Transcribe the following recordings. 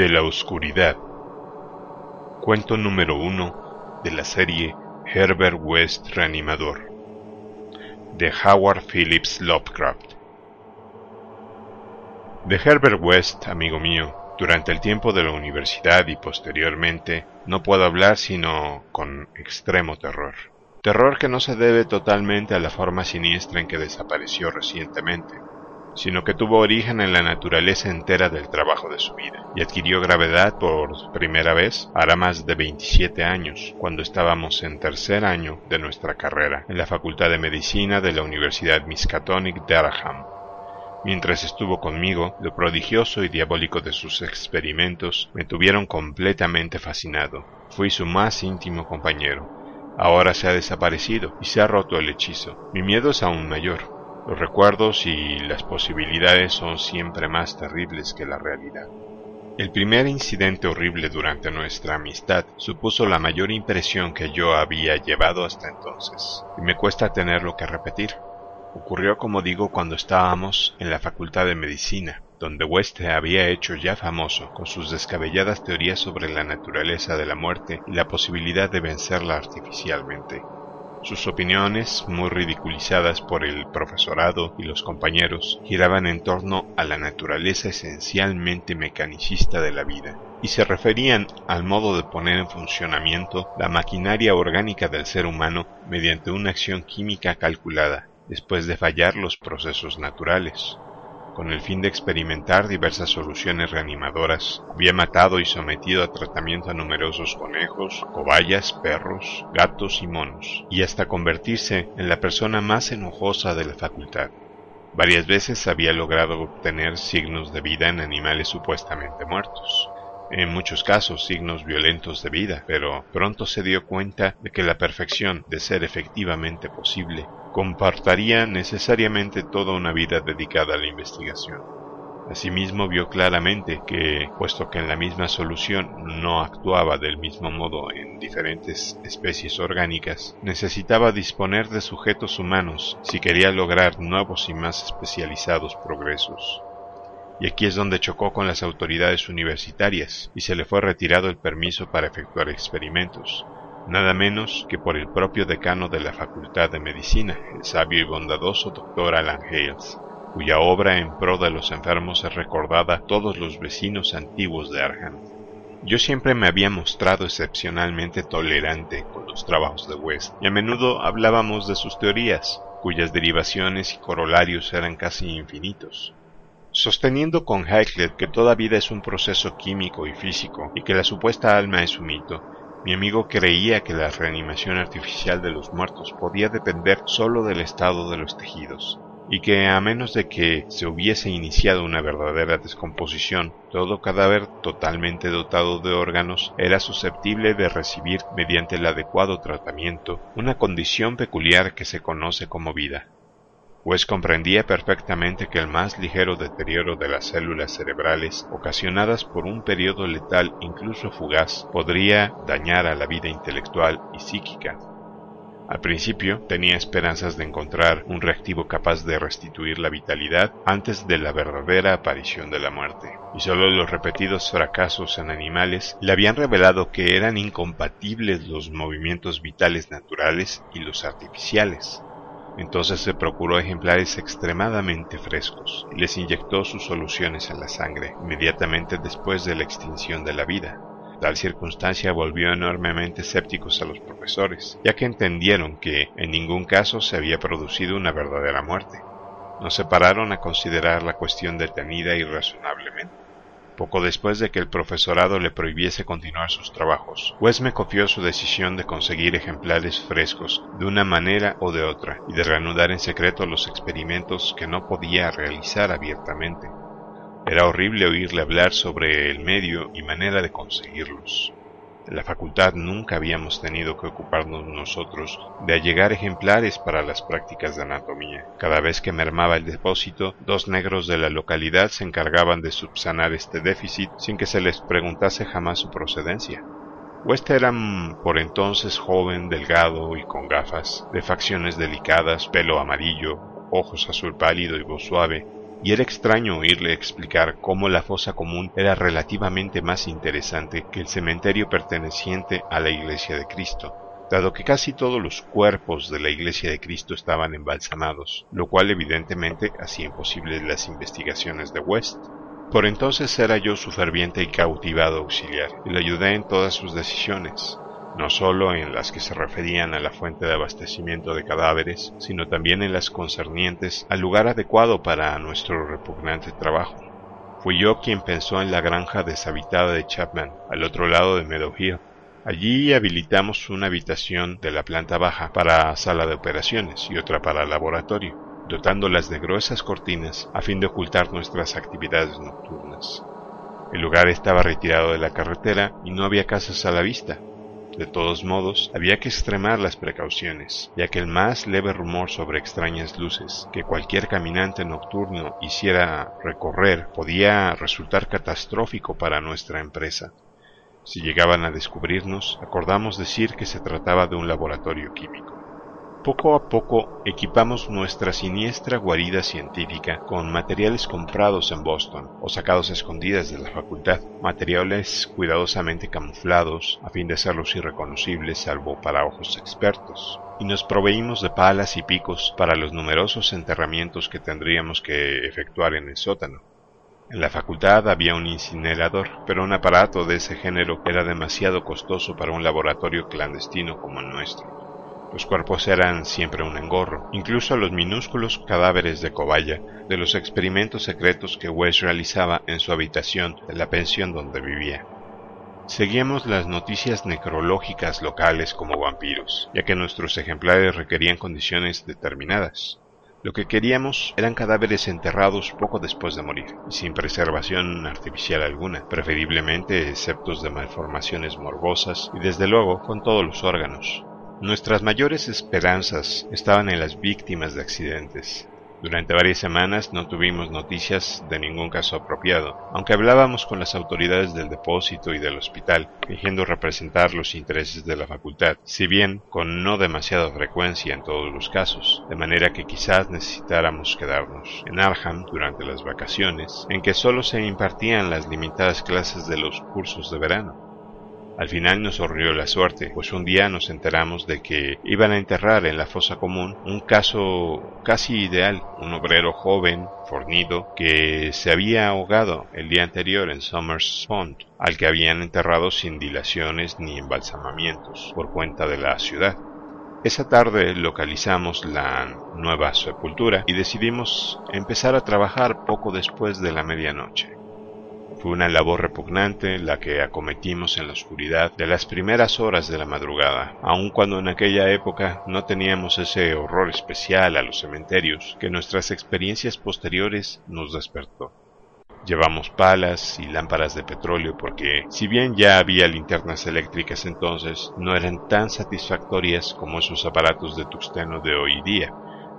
De la Oscuridad. Cuento número uno de la serie Herbert West Reanimador. De Howard Phillips Lovecraft. De Herbert West, amigo mío, durante el tiempo de la universidad y posteriormente, no puedo hablar sino con extremo terror. Terror que no se debe totalmente a la forma siniestra en que desapareció recientemente, sino que tuvo origen en la naturaleza entera del trabajo de su vida, y adquirió gravedad por primera vez hará más de 27 años, cuando estábamos en tercer año de nuestra carrera en la Facultad de Medicina de la Universidad Miskatonic de Araham. Mientras estuvo conmigo, lo prodigioso y diabólico de sus experimentos me tuvieron completamente fascinado. Fui su más íntimo compañero. Ahora se ha desaparecido y se ha roto el hechizo. Mi miedo es aún mayor. Los recuerdos y las posibilidades son siempre más terribles que la realidad. El primer incidente horrible durante nuestra amistad supuso la mayor impresión que yo había llevado hasta entonces, y me cuesta tenerlo que repetir. Ocurrió, como digo, cuando estábamos en la Facultad de Medicina, donde West había hecho ya famoso con sus descabelladas teorías sobre la naturaleza de la muerte y la posibilidad de vencerla artificialmente. Sus opiniones, muy ridiculizadas por el profesorado y los compañeros, giraban en torno a la naturaleza esencialmente mecanicista de la vida, y se referían al modo de poner en funcionamiento la maquinaria orgánica del ser humano mediante una acción química calculada, después de fallar los procesos naturales con el fin de experimentar diversas soluciones reanimadoras, había matado y sometido a tratamiento a numerosos conejos, cobayas, perros, gatos y monos, y hasta convertirse en la persona más enojosa de la facultad. Varias veces había logrado obtener signos de vida en animales supuestamente muertos, en muchos casos signos violentos de vida, pero pronto se dio cuenta de que la perfección, de ser efectivamente posible, compartaría necesariamente toda una vida dedicada a la investigación. Asimismo vio claramente que, puesto que en la misma solución no actuaba del mismo modo en diferentes especies orgánicas, necesitaba disponer de sujetos humanos si quería lograr nuevos y más especializados progresos. Y aquí es donde chocó con las autoridades universitarias y se le fue retirado el permiso para efectuar experimentos, nada menos que por el propio decano de la Facultad de Medicina, el sabio y bondadoso doctor Alan Hales, cuya obra en pro de los enfermos es recordada a todos los vecinos antiguos de Arham. Yo siempre me había mostrado excepcionalmente tolerante con los trabajos de West y a menudo hablábamos de sus teorías, cuyas derivaciones y corolarios eran casi infinitos. Sosteniendo con Haeckel que toda vida es un proceso químico y físico y que la supuesta alma es un mito, mi amigo creía que la reanimación artificial de los muertos podía depender solo del estado de los tejidos, y que a menos de que se hubiese iniciado una verdadera descomposición, todo cadáver totalmente dotado de órganos era susceptible de recibir mediante el adecuado tratamiento una condición peculiar que se conoce como vida pues comprendía perfectamente que el más ligero deterioro de las células cerebrales, ocasionadas por un periodo letal incluso fugaz, podría dañar a la vida intelectual y psíquica. Al principio tenía esperanzas de encontrar un reactivo capaz de restituir la vitalidad antes de la verdadera aparición de la muerte, y solo los repetidos fracasos en animales le habían revelado que eran incompatibles los movimientos vitales naturales y los artificiales. Entonces se procuró ejemplares extremadamente frescos y les inyectó sus soluciones en la sangre inmediatamente después de la extinción de la vida. Tal circunstancia volvió enormemente escépticos a los profesores, ya que entendieron que en ningún caso se había producido una verdadera muerte. No se pararon a considerar la cuestión detenida y razonablemente. Poco después de que el profesorado le prohibiese continuar sus trabajos, West me confió su decisión de conseguir ejemplares frescos de una manera o de otra y de reanudar en secreto los experimentos que no podía realizar abiertamente. Era horrible oírle hablar sobre el medio y manera de conseguirlos. La facultad nunca habíamos tenido que ocuparnos nosotros de allegar ejemplares para las prácticas de anatomía. Cada vez que mermaba el depósito, dos negros de la localidad se encargaban de subsanar este déficit sin que se les preguntase jamás su procedencia. West era por entonces joven, delgado y con gafas, de facciones delicadas, pelo amarillo, ojos azul pálido y voz suave, y era extraño oírle explicar cómo la fosa común era relativamente más interesante que el cementerio perteneciente a la Iglesia de Cristo, dado que casi todos los cuerpos de la Iglesia de Cristo estaban embalsamados, lo cual evidentemente hacía imposibles las investigaciones de West. Por entonces era yo su ferviente y cautivado auxiliar, y le ayudé en todas sus decisiones, no solo en las que se referían a la fuente de abastecimiento de cadáveres, sino también en las concernientes al lugar adecuado para nuestro repugnante trabajo. Fui yo quien pensó en la granja deshabitada de Chapman, al otro lado de Meadow Hill. Allí habilitamos una habitación de la planta baja para sala de operaciones y otra para laboratorio, dotándolas de gruesas cortinas a fin de ocultar nuestras actividades nocturnas. El lugar estaba retirado de la carretera y no había casas a la vista, de todos modos, había que extremar las precauciones, ya que el más leve rumor sobre extrañas luces que cualquier caminante nocturno hiciera recorrer podía resultar catastrófico para nuestra empresa. Si llegaban a descubrirnos, acordamos decir que se trataba de un laboratorio químico. Poco a poco equipamos nuestra siniestra guarida científica con materiales comprados en Boston o sacados a escondidas de la facultad, materiales cuidadosamente camuflados a fin de hacerlos irreconocibles salvo para ojos expertos, y nos proveímos de palas y picos para los numerosos enterramientos que tendríamos que efectuar en el sótano. En la facultad había un incinerador, pero un aparato de ese género era demasiado costoso para un laboratorio clandestino como el nuestro. Los cuerpos eran siempre un engorro, incluso los minúsculos cadáveres de cobaya de los experimentos secretos que West realizaba en su habitación de la pensión donde vivía. Seguíamos las noticias necrológicas locales como vampiros, ya que nuestros ejemplares requerían condiciones determinadas. Lo que queríamos eran cadáveres enterrados poco después de morir, y sin preservación artificial alguna, preferiblemente exceptos de malformaciones morbosas y desde luego con todos los órganos, Nuestras mayores esperanzas estaban en las víctimas de accidentes. Durante varias semanas no tuvimos noticias de ningún caso apropiado, aunque hablábamos con las autoridades del depósito y del hospital, fingiendo representar los intereses de la facultad, si bien con no demasiada frecuencia en todos los casos, de manera que quizás necesitáramos quedarnos en Arham durante las vacaciones, en que solo se impartían las limitadas clases de los cursos de verano. Al final nos sorrió la suerte, pues un día nos enteramos de que iban a enterrar en la fosa común un caso casi ideal, un obrero joven, fornido, que se había ahogado el día anterior en Summers Pond, al que habían enterrado sin dilaciones ni embalsamamientos por cuenta de la ciudad. Esa tarde localizamos la nueva sepultura y decidimos empezar a trabajar poco después de la medianoche. Fue una labor repugnante la que acometimos en la oscuridad de las primeras horas de la madrugada, aun cuando en aquella época no teníamos ese horror especial a los cementerios que nuestras experiencias posteriores nos despertó. Llevamos palas y lámparas de petróleo porque, si bien ya había linternas eléctricas entonces, no eran tan satisfactorias como esos aparatos de tuxteno de hoy día,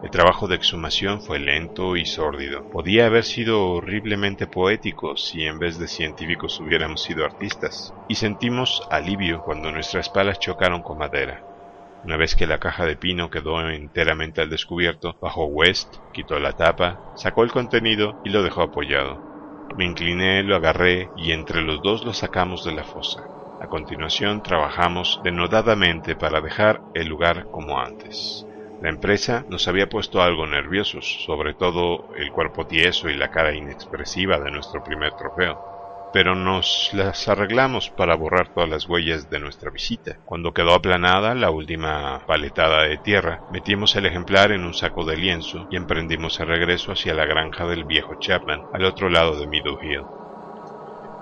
el trabajo de exhumación fue lento y sórdido. Podía haber sido horriblemente poético si en vez de científicos hubiéramos sido artistas. Y sentimos alivio cuando nuestras palas chocaron con madera. Una vez que la caja de pino quedó enteramente al descubierto, bajó West, quitó la tapa, sacó el contenido y lo dejó apoyado. Me incliné, lo agarré y entre los dos lo sacamos de la fosa. A continuación trabajamos denodadamente para dejar el lugar como antes. La empresa nos había puesto algo nerviosos, sobre todo el cuerpo tieso y la cara inexpresiva de nuestro primer trofeo. Pero nos las arreglamos para borrar todas las huellas de nuestra visita. Cuando quedó aplanada la última paletada de tierra, metimos el ejemplar en un saco de lienzo y emprendimos el regreso hacia la granja del viejo Chapman, al otro lado de Meadow Hill.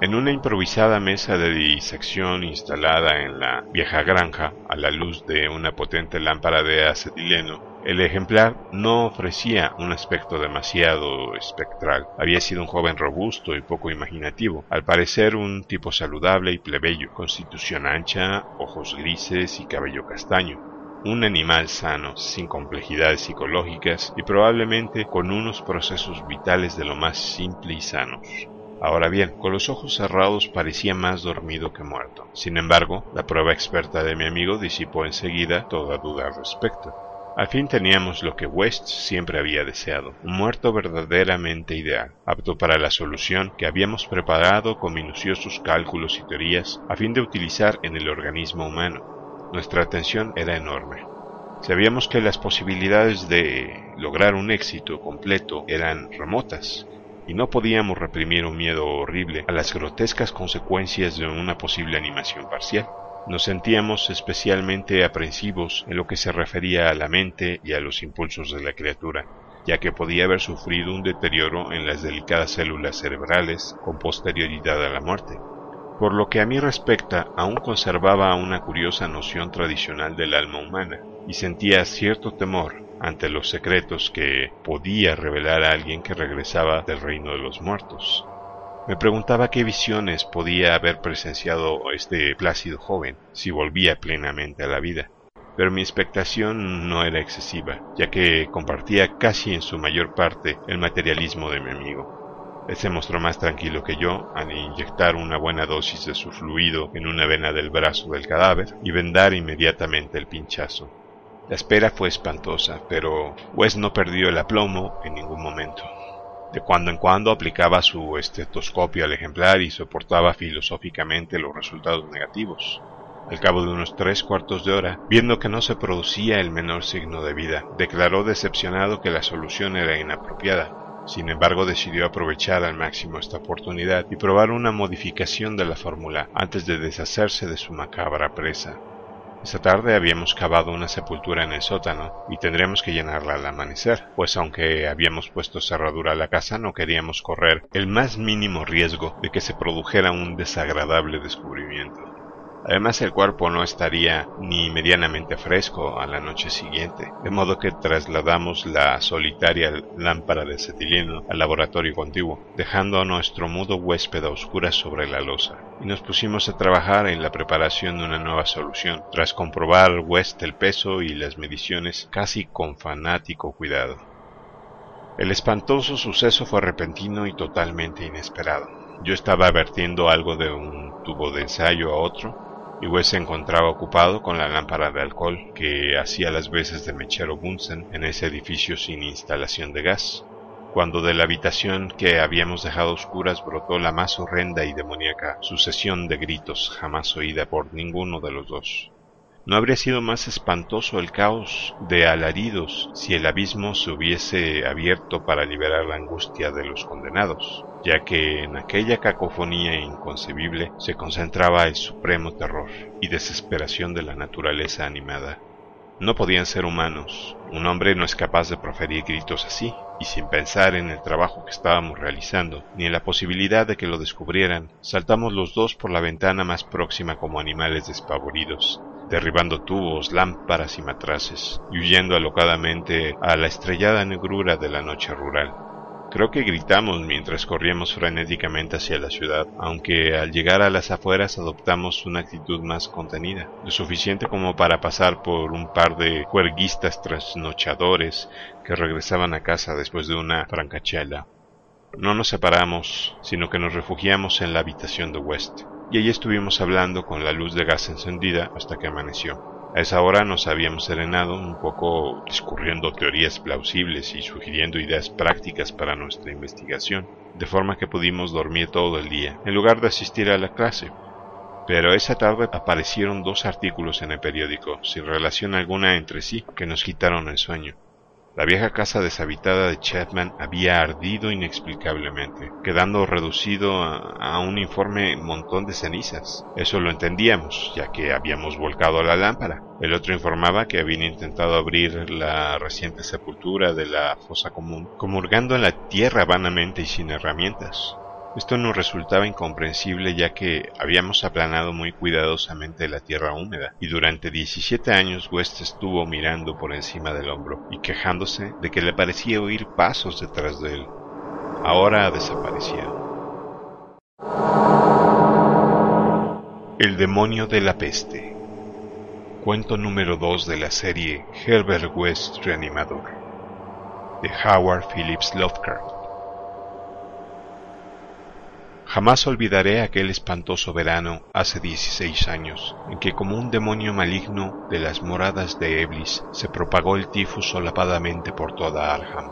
En una improvisada mesa de disección instalada en la vieja granja, a la luz de una potente lámpara de acetileno, el ejemplar no ofrecía un aspecto demasiado espectral. Había sido un joven robusto y poco imaginativo, al parecer un tipo saludable y plebeyo, constitución ancha, ojos grises y cabello castaño. Un animal sano, sin complejidades psicológicas y probablemente con unos procesos vitales de lo más simple y sanos. Ahora bien, con los ojos cerrados parecía más dormido que muerto. Sin embargo, la prueba experta de mi amigo disipó enseguida toda duda al respecto. Al fin teníamos lo que West siempre había deseado, un muerto verdaderamente ideal, apto para la solución que habíamos preparado con minuciosos cálculos y teorías a fin de utilizar en el organismo humano. Nuestra atención era enorme. Sabíamos que las posibilidades de lograr un éxito completo eran remotas, y no podíamos reprimir un miedo horrible a las grotescas consecuencias de una posible animación parcial. Nos sentíamos especialmente aprensivos en lo que se refería a la mente y a los impulsos de la criatura, ya que podía haber sufrido un deterioro en las delicadas células cerebrales con posterioridad a la muerte. Por lo que a mí respecta, aún conservaba una curiosa noción tradicional del alma humana, y sentía cierto temor ante los secretos que podía revelar a alguien que regresaba del reino de los muertos. Me preguntaba qué visiones podía haber presenciado este plácido joven si volvía plenamente a la vida. Pero mi expectación no era excesiva, ya que compartía casi en su mayor parte el materialismo de mi amigo. Él se mostró más tranquilo que yo al inyectar una buena dosis de su fluido en una vena del brazo del cadáver y vendar inmediatamente el pinchazo. La espera fue espantosa, pero West no perdió el aplomo en ningún momento. De cuando en cuando aplicaba su estetoscopio al ejemplar y soportaba filosóficamente los resultados negativos. Al cabo de unos tres cuartos de hora, viendo que no se producía el menor signo de vida, declaró decepcionado que la solución era inapropiada. Sin embargo, decidió aprovechar al máximo esta oportunidad y probar una modificación de la fórmula antes de deshacerse de su macabra presa. Esta tarde habíamos cavado una sepultura en el sótano y tendremos que llenarla al amanecer, pues aunque habíamos puesto cerradura a la casa no queríamos correr el más mínimo riesgo de que se produjera un desagradable descubrimiento. Además el cuerpo no estaría ni medianamente fresco a la noche siguiente, de modo que trasladamos la solitaria lámpara de cetileno al laboratorio contiguo, dejando a nuestro mudo huésped a oscuras sobre la losa, y nos pusimos a trabajar en la preparación de una nueva solución, tras comprobar West el peso y las mediciones casi con fanático cuidado. El espantoso suceso fue repentino y totalmente inesperado. Yo estaba vertiendo algo de un tubo de ensayo a otro Wes se encontraba ocupado con la lámpara de alcohol que hacía las veces de mechero Bunsen en ese edificio sin instalación de gas, cuando de la habitación que habíamos dejado oscuras brotó la más horrenda y demoníaca sucesión de gritos jamás oída por ninguno de los dos. No habría sido más espantoso el caos de alaridos si el abismo se hubiese abierto para liberar la angustia de los condenados, ya que en aquella cacofonía inconcebible se concentraba el supremo terror y desesperación de la naturaleza animada. No podían ser humanos, un hombre no es capaz de proferir gritos así, y sin pensar en el trabajo que estábamos realizando, ni en la posibilidad de que lo descubrieran, saltamos los dos por la ventana más próxima como animales despavoridos, derribando tubos, lámparas y matraces, y huyendo alocadamente a la estrellada negrura de la noche rural. Creo que gritamos mientras corríamos frenéticamente hacia la ciudad, aunque al llegar a las afueras adoptamos una actitud más contenida, lo suficiente como para pasar por un par de juerguistas trasnochadores que regresaban a casa después de una francachela. No nos separamos, sino que nos refugiamos en la habitación de West y allí estuvimos hablando con la luz de gas encendida hasta que amaneció. A esa hora nos habíamos serenado un poco discurriendo teorías plausibles y sugiriendo ideas prácticas para nuestra investigación, de forma que pudimos dormir todo el día, en lugar de asistir a la clase. Pero esa tarde aparecieron dos artículos en el periódico, sin relación alguna entre sí, que nos quitaron el sueño. La vieja casa deshabitada de Chapman había ardido inexplicablemente, quedando reducido a, un informe montón de cenizas. Eso lo entendíamos, ya que habíamos volcado la lámpara. El otro informaba que habían intentado abrir la reciente sepultura de la fosa común, comurgando en la tierra vanamente y sin herramientas. Esto nos resultaba incomprensible ya que habíamos aplanado muy cuidadosamente la tierra húmeda y durante 17 años West estuvo mirando por encima del hombro y quejándose de que le parecía oír pasos detrás de él. Ahora ha desaparecido. El demonio de la peste. Cuento número 2 de la serie Herbert West Reanimador de Howard Phillips Lovecraft. Jamás olvidaré aquel espantoso verano hace 16 años, en que como un demonio maligno de las moradas de Eblis se propagó el tifus solapadamente por toda Arham.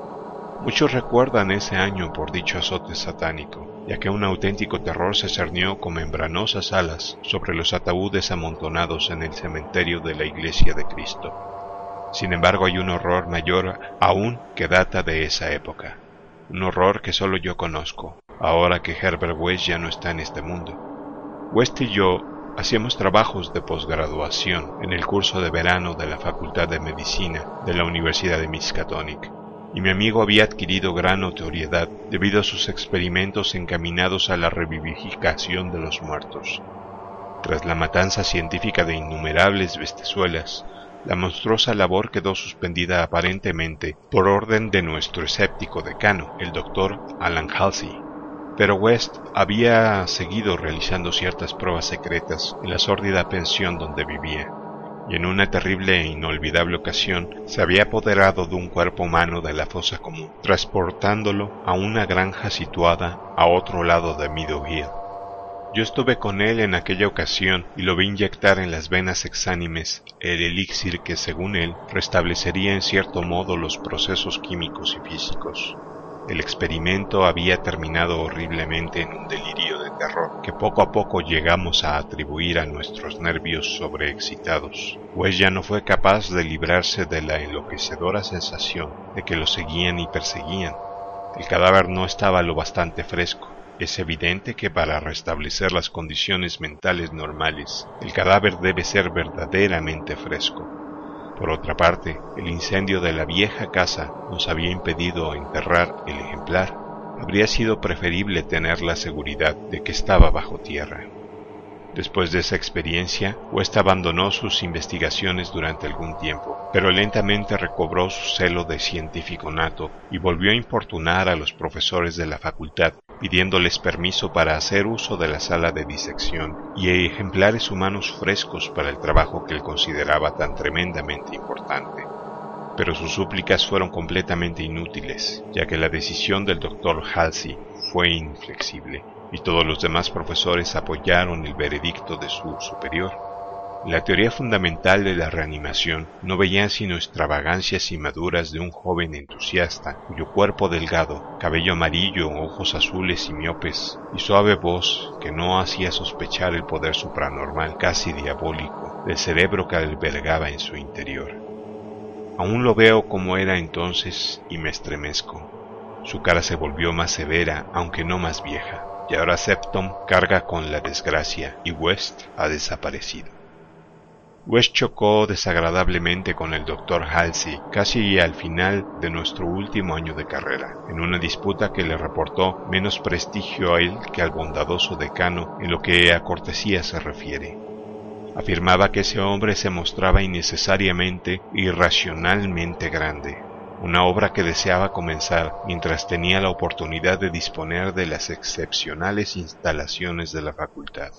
Muchos recuerdan ese año por dicho azote satánico, ya que un auténtico terror se cernió con membranosas alas sobre los ataúdes amontonados en el cementerio de la Iglesia de Cristo. Sin embargo, hay un horror mayor aún que data de esa época, un horror que solo yo conozco, ahora que Herbert West ya no está en este mundo. West y yo hacíamos trabajos de posgraduación en el curso de verano de la Facultad de Medicina de la Universidad de Miskatonic, y mi amigo había adquirido gran notoriedad debido a sus experimentos encaminados a la revivificación de los muertos. Tras la matanza científica de innumerables bestezuelas, la monstruosa labor quedó suspendida aparentemente por orden de nuestro escéptico decano, el doctor Alan Halsey, pero West había seguido realizando ciertas pruebas secretas en la sórdida pensión donde vivía, y en una terrible e inolvidable ocasión se había apoderado de un cuerpo humano de la fosa común, transportándolo a una granja situada a otro lado de Meadow Hill. Yo estuve con él en aquella ocasión y lo vi inyectar en las venas exánimes el elixir que, según él, restablecería en cierto modo los procesos químicos y físicos. El experimento había terminado horriblemente en un delirio de terror que poco a poco llegamos a atribuir a nuestros nervios sobreexcitados, pues ya no fue capaz de librarse de la enloquecedora sensación de que lo seguían y perseguían. El cadáver no estaba lo bastante fresco. Es evidente que para restablecer las condiciones mentales normales, el cadáver debe ser verdaderamente fresco. Por otra parte, el incendio de la vieja casa nos había impedido enterrar el ejemplar. Habría sido preferible tener la seguridad de que estaba bajo tierra. Después de esa experiencia, West abandonó sus investigaciones durante algún tiempo, pero lentamente recobró su celo de científico nato y volvió a importunar a los profesores de la facultad pidiéndoles permiso para hacer uso de la sala de disección y ejemplares humanos frescos para el trabajo que él consideraba tan tremendamente importante. Pero sus súplicas fueron completamente inútiles, ya que la decisión del doctor Halsey fue inflexible, y todos los demás profesores apoyaron el veredicto de su superior. La teoría fundamental de la reanimación no veía sino extravagancias inmaduras de un joven entusiasta cuyo cuerpo delgado, cabello amarillo, ojos azules y miopes, y suave voz que no hacía sospechar el poder supranormal casi diabólico del cerebro que albergaba en su interior. Aún lo veo como era entonces y me estremezco. Su cara se volvió más severa, aunque no más vieja, y ahora Septon carga con la desgracia y West ha desaparecido. West chocó desagradablemente con el doctor Halsey casi al final de nuestro último año de carrera, en una disputa que le reportó menos prestigio a él que al bondadoso decano en lo que a cortesía se refiere. Afirmaba que ese hombre se mostraba innecesariamente, irracionalmente grande, una obra que deseaba comenzar mientras tenía la oportunidad de disponer de las excepcionales instalaciones de la facultad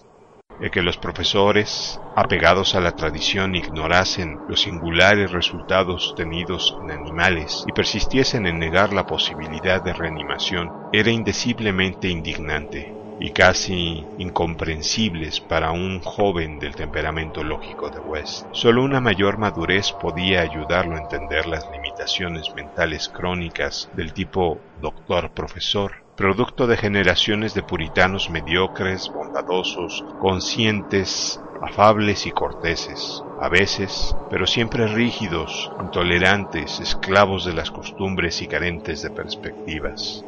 el que los profesores, apegados a la tradición, ignorasen los singulares resultados tenidos en animales y persistiesen en negar la posibilidad de reanimación, era indeciblemente indignante y casi incomprensibles para un joven del temperamento lógico de West. Solo una mayor madurez podía ayudarlo a entender las limitaciones mentales crónicas del tipo doctor-profesor producto de generaciones de puritanos mediocres, bondadosos, conscientes, afables y corteses, a veces, pero siempre rígidos, intolerantes, esclavos de las costumbres y carentes de perspectivas.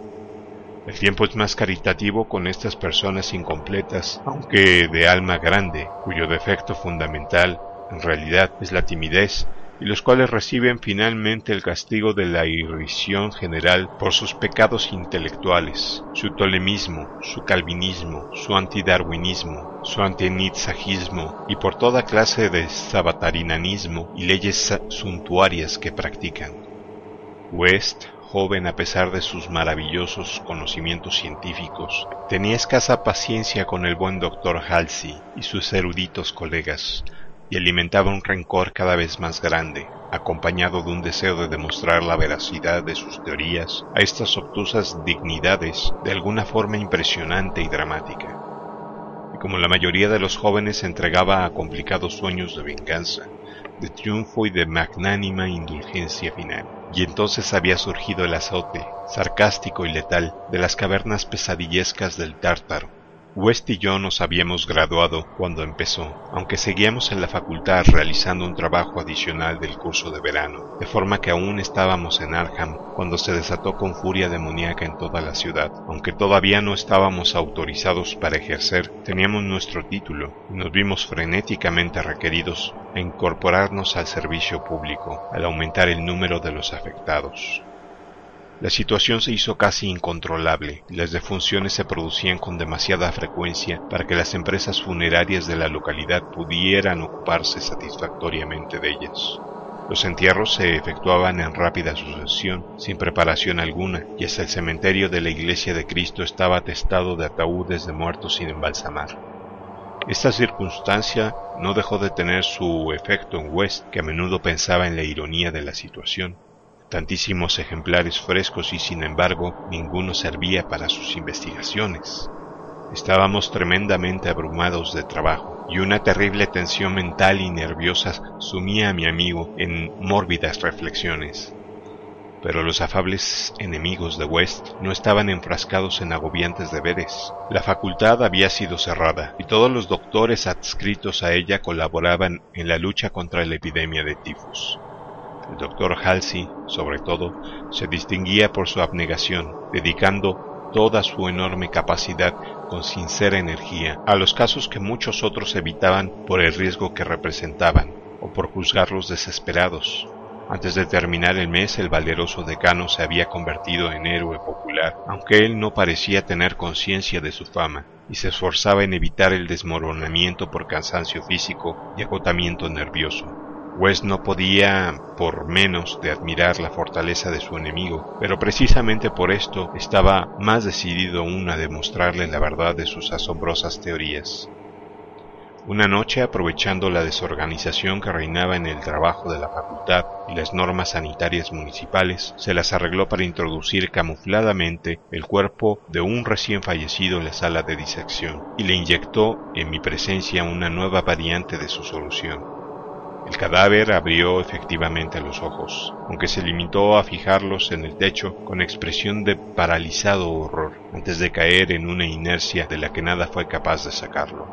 El tiempo es más caritativo con estas personas incompletas, aunque de alma grande, cuyo defecto fundamental, en realidad, es la timidez y los cuales reciben finalmente el castigo de la irrisión general por sus pecados intelectuales, su tolemismo, su calvinismo, su antidarwinismo, su antinitzajismo y por toda clase de sabatarinanismo y leyes suntuarias que practican. West joven a pesar de sus maravillosos conocimientos científicos, tenía escasa paciencia con el buen doctor Halsey y sus eruditos colegas, y alimentaba un rencor cada vez más grande, acompañado de un deseo de demostrar la veracidad de sus teorías a estas obtusas dignidades de alguna forma impresionante y dramática. Y como la mayoría de los jóvenes se entregaba a complicados sueños de venganza, de triunfo y de magnánima indulgencia final. Y entonces había surgido el azote, sarcástico y letal, de las cavernas pesadillescas del tártaro, West y yo nos habíamos graduado cuando empezó, aunque seguíamos en la facultad realizando un trabajo adicional del curso de verano, de forma que aún estábamos en Arkham cuando se desató con furia demoníaca en toda la ciudad. Aunque todavía no estábamos autorizados para ejercer, teníamos nuestro título y nos vimos frenéticamente requeridos a incorporarnos al servicio público al aumentar el número de los afectados. La situación se hizo casi incontrolable y las defunciones se producían con demasiada frecuencia para que las empresas funerarias de la localidad pudieran ocuparse satisfactoriamente de ellas. Los entierros se efectuaban en rápida sucesión, sin preparación alguna, y hasta el cementerio de la Iglesia de Cristo estaba atestado de ataúdes de muertos sin embalsamar. Esta circunstancia no dejó de tener su efecto en West, que a menudo pensaba en la ironía de la situación tantísimos ejemplares frescos y sin embargo ninguno servía para sus investigaciones. Estábamos tremendamente abrumados de trabajo y una terrible tensión mental y nerviosa sumía a mi amigo en mórbidas reflexiones. Pero los afables enemigos de West no estaban enfrascados en agobiantes deberes. La facultad había sido cerrada y todos los doctores adscritos a ella colaboraban en la lucha contra la epidemia de tifus. El doctor Halsey, sobre todo, se distinguía por su abnegación, dedicando toda su enorme capacidad con sincera energía a los casos que muchos otros evitaban por el riesgo que representaban o por juzgarlos desesperados. Antes de terminar el mes, el valeroso decano se había convertido en héroe popular, aunque él no parecía tener conciencia de su fama, y se esforzaba en evitar el desmoronamiento por cansancio físico y agotamiento nervioso. West no podía por menos de admirar la fortaleza de su enemigo, pero precisamente por esto estaba más decidido aún a demostrarle la verdad de sus asombrosas teorías. Una noche, aprovechando la desorganización que reinaba en el trabajo de la facultad y las normas sanitarias municipales, se las arregló para introducir camufladamente el cuerpo de un recién fallecido en la sala de disección y le inyectó en mi presencia una nueva variante de su solución. El cadáver abrió efectivamente los ojos, aunque se limitó a fijarlos en el techo con expresión de paralizado horror, antes de caer en una inercia de la que nada fue capaz de sacarlo.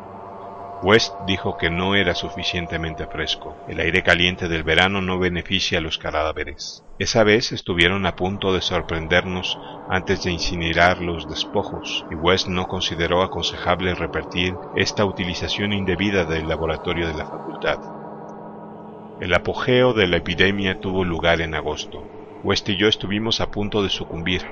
West dijo que no era suficientemente fresco. El aire caliente del verano no beneficia a los cadáveres. Esa vez estuvieron a punto de sorprendernos antes de incinerar los despojos, y West no consideró aconsejable repetir esta utilización indebida del laboratorio de la facultad. El apogeo de la epidemia tuvo lugar en agosto. West y yo estuvimos a punto de sucumbir.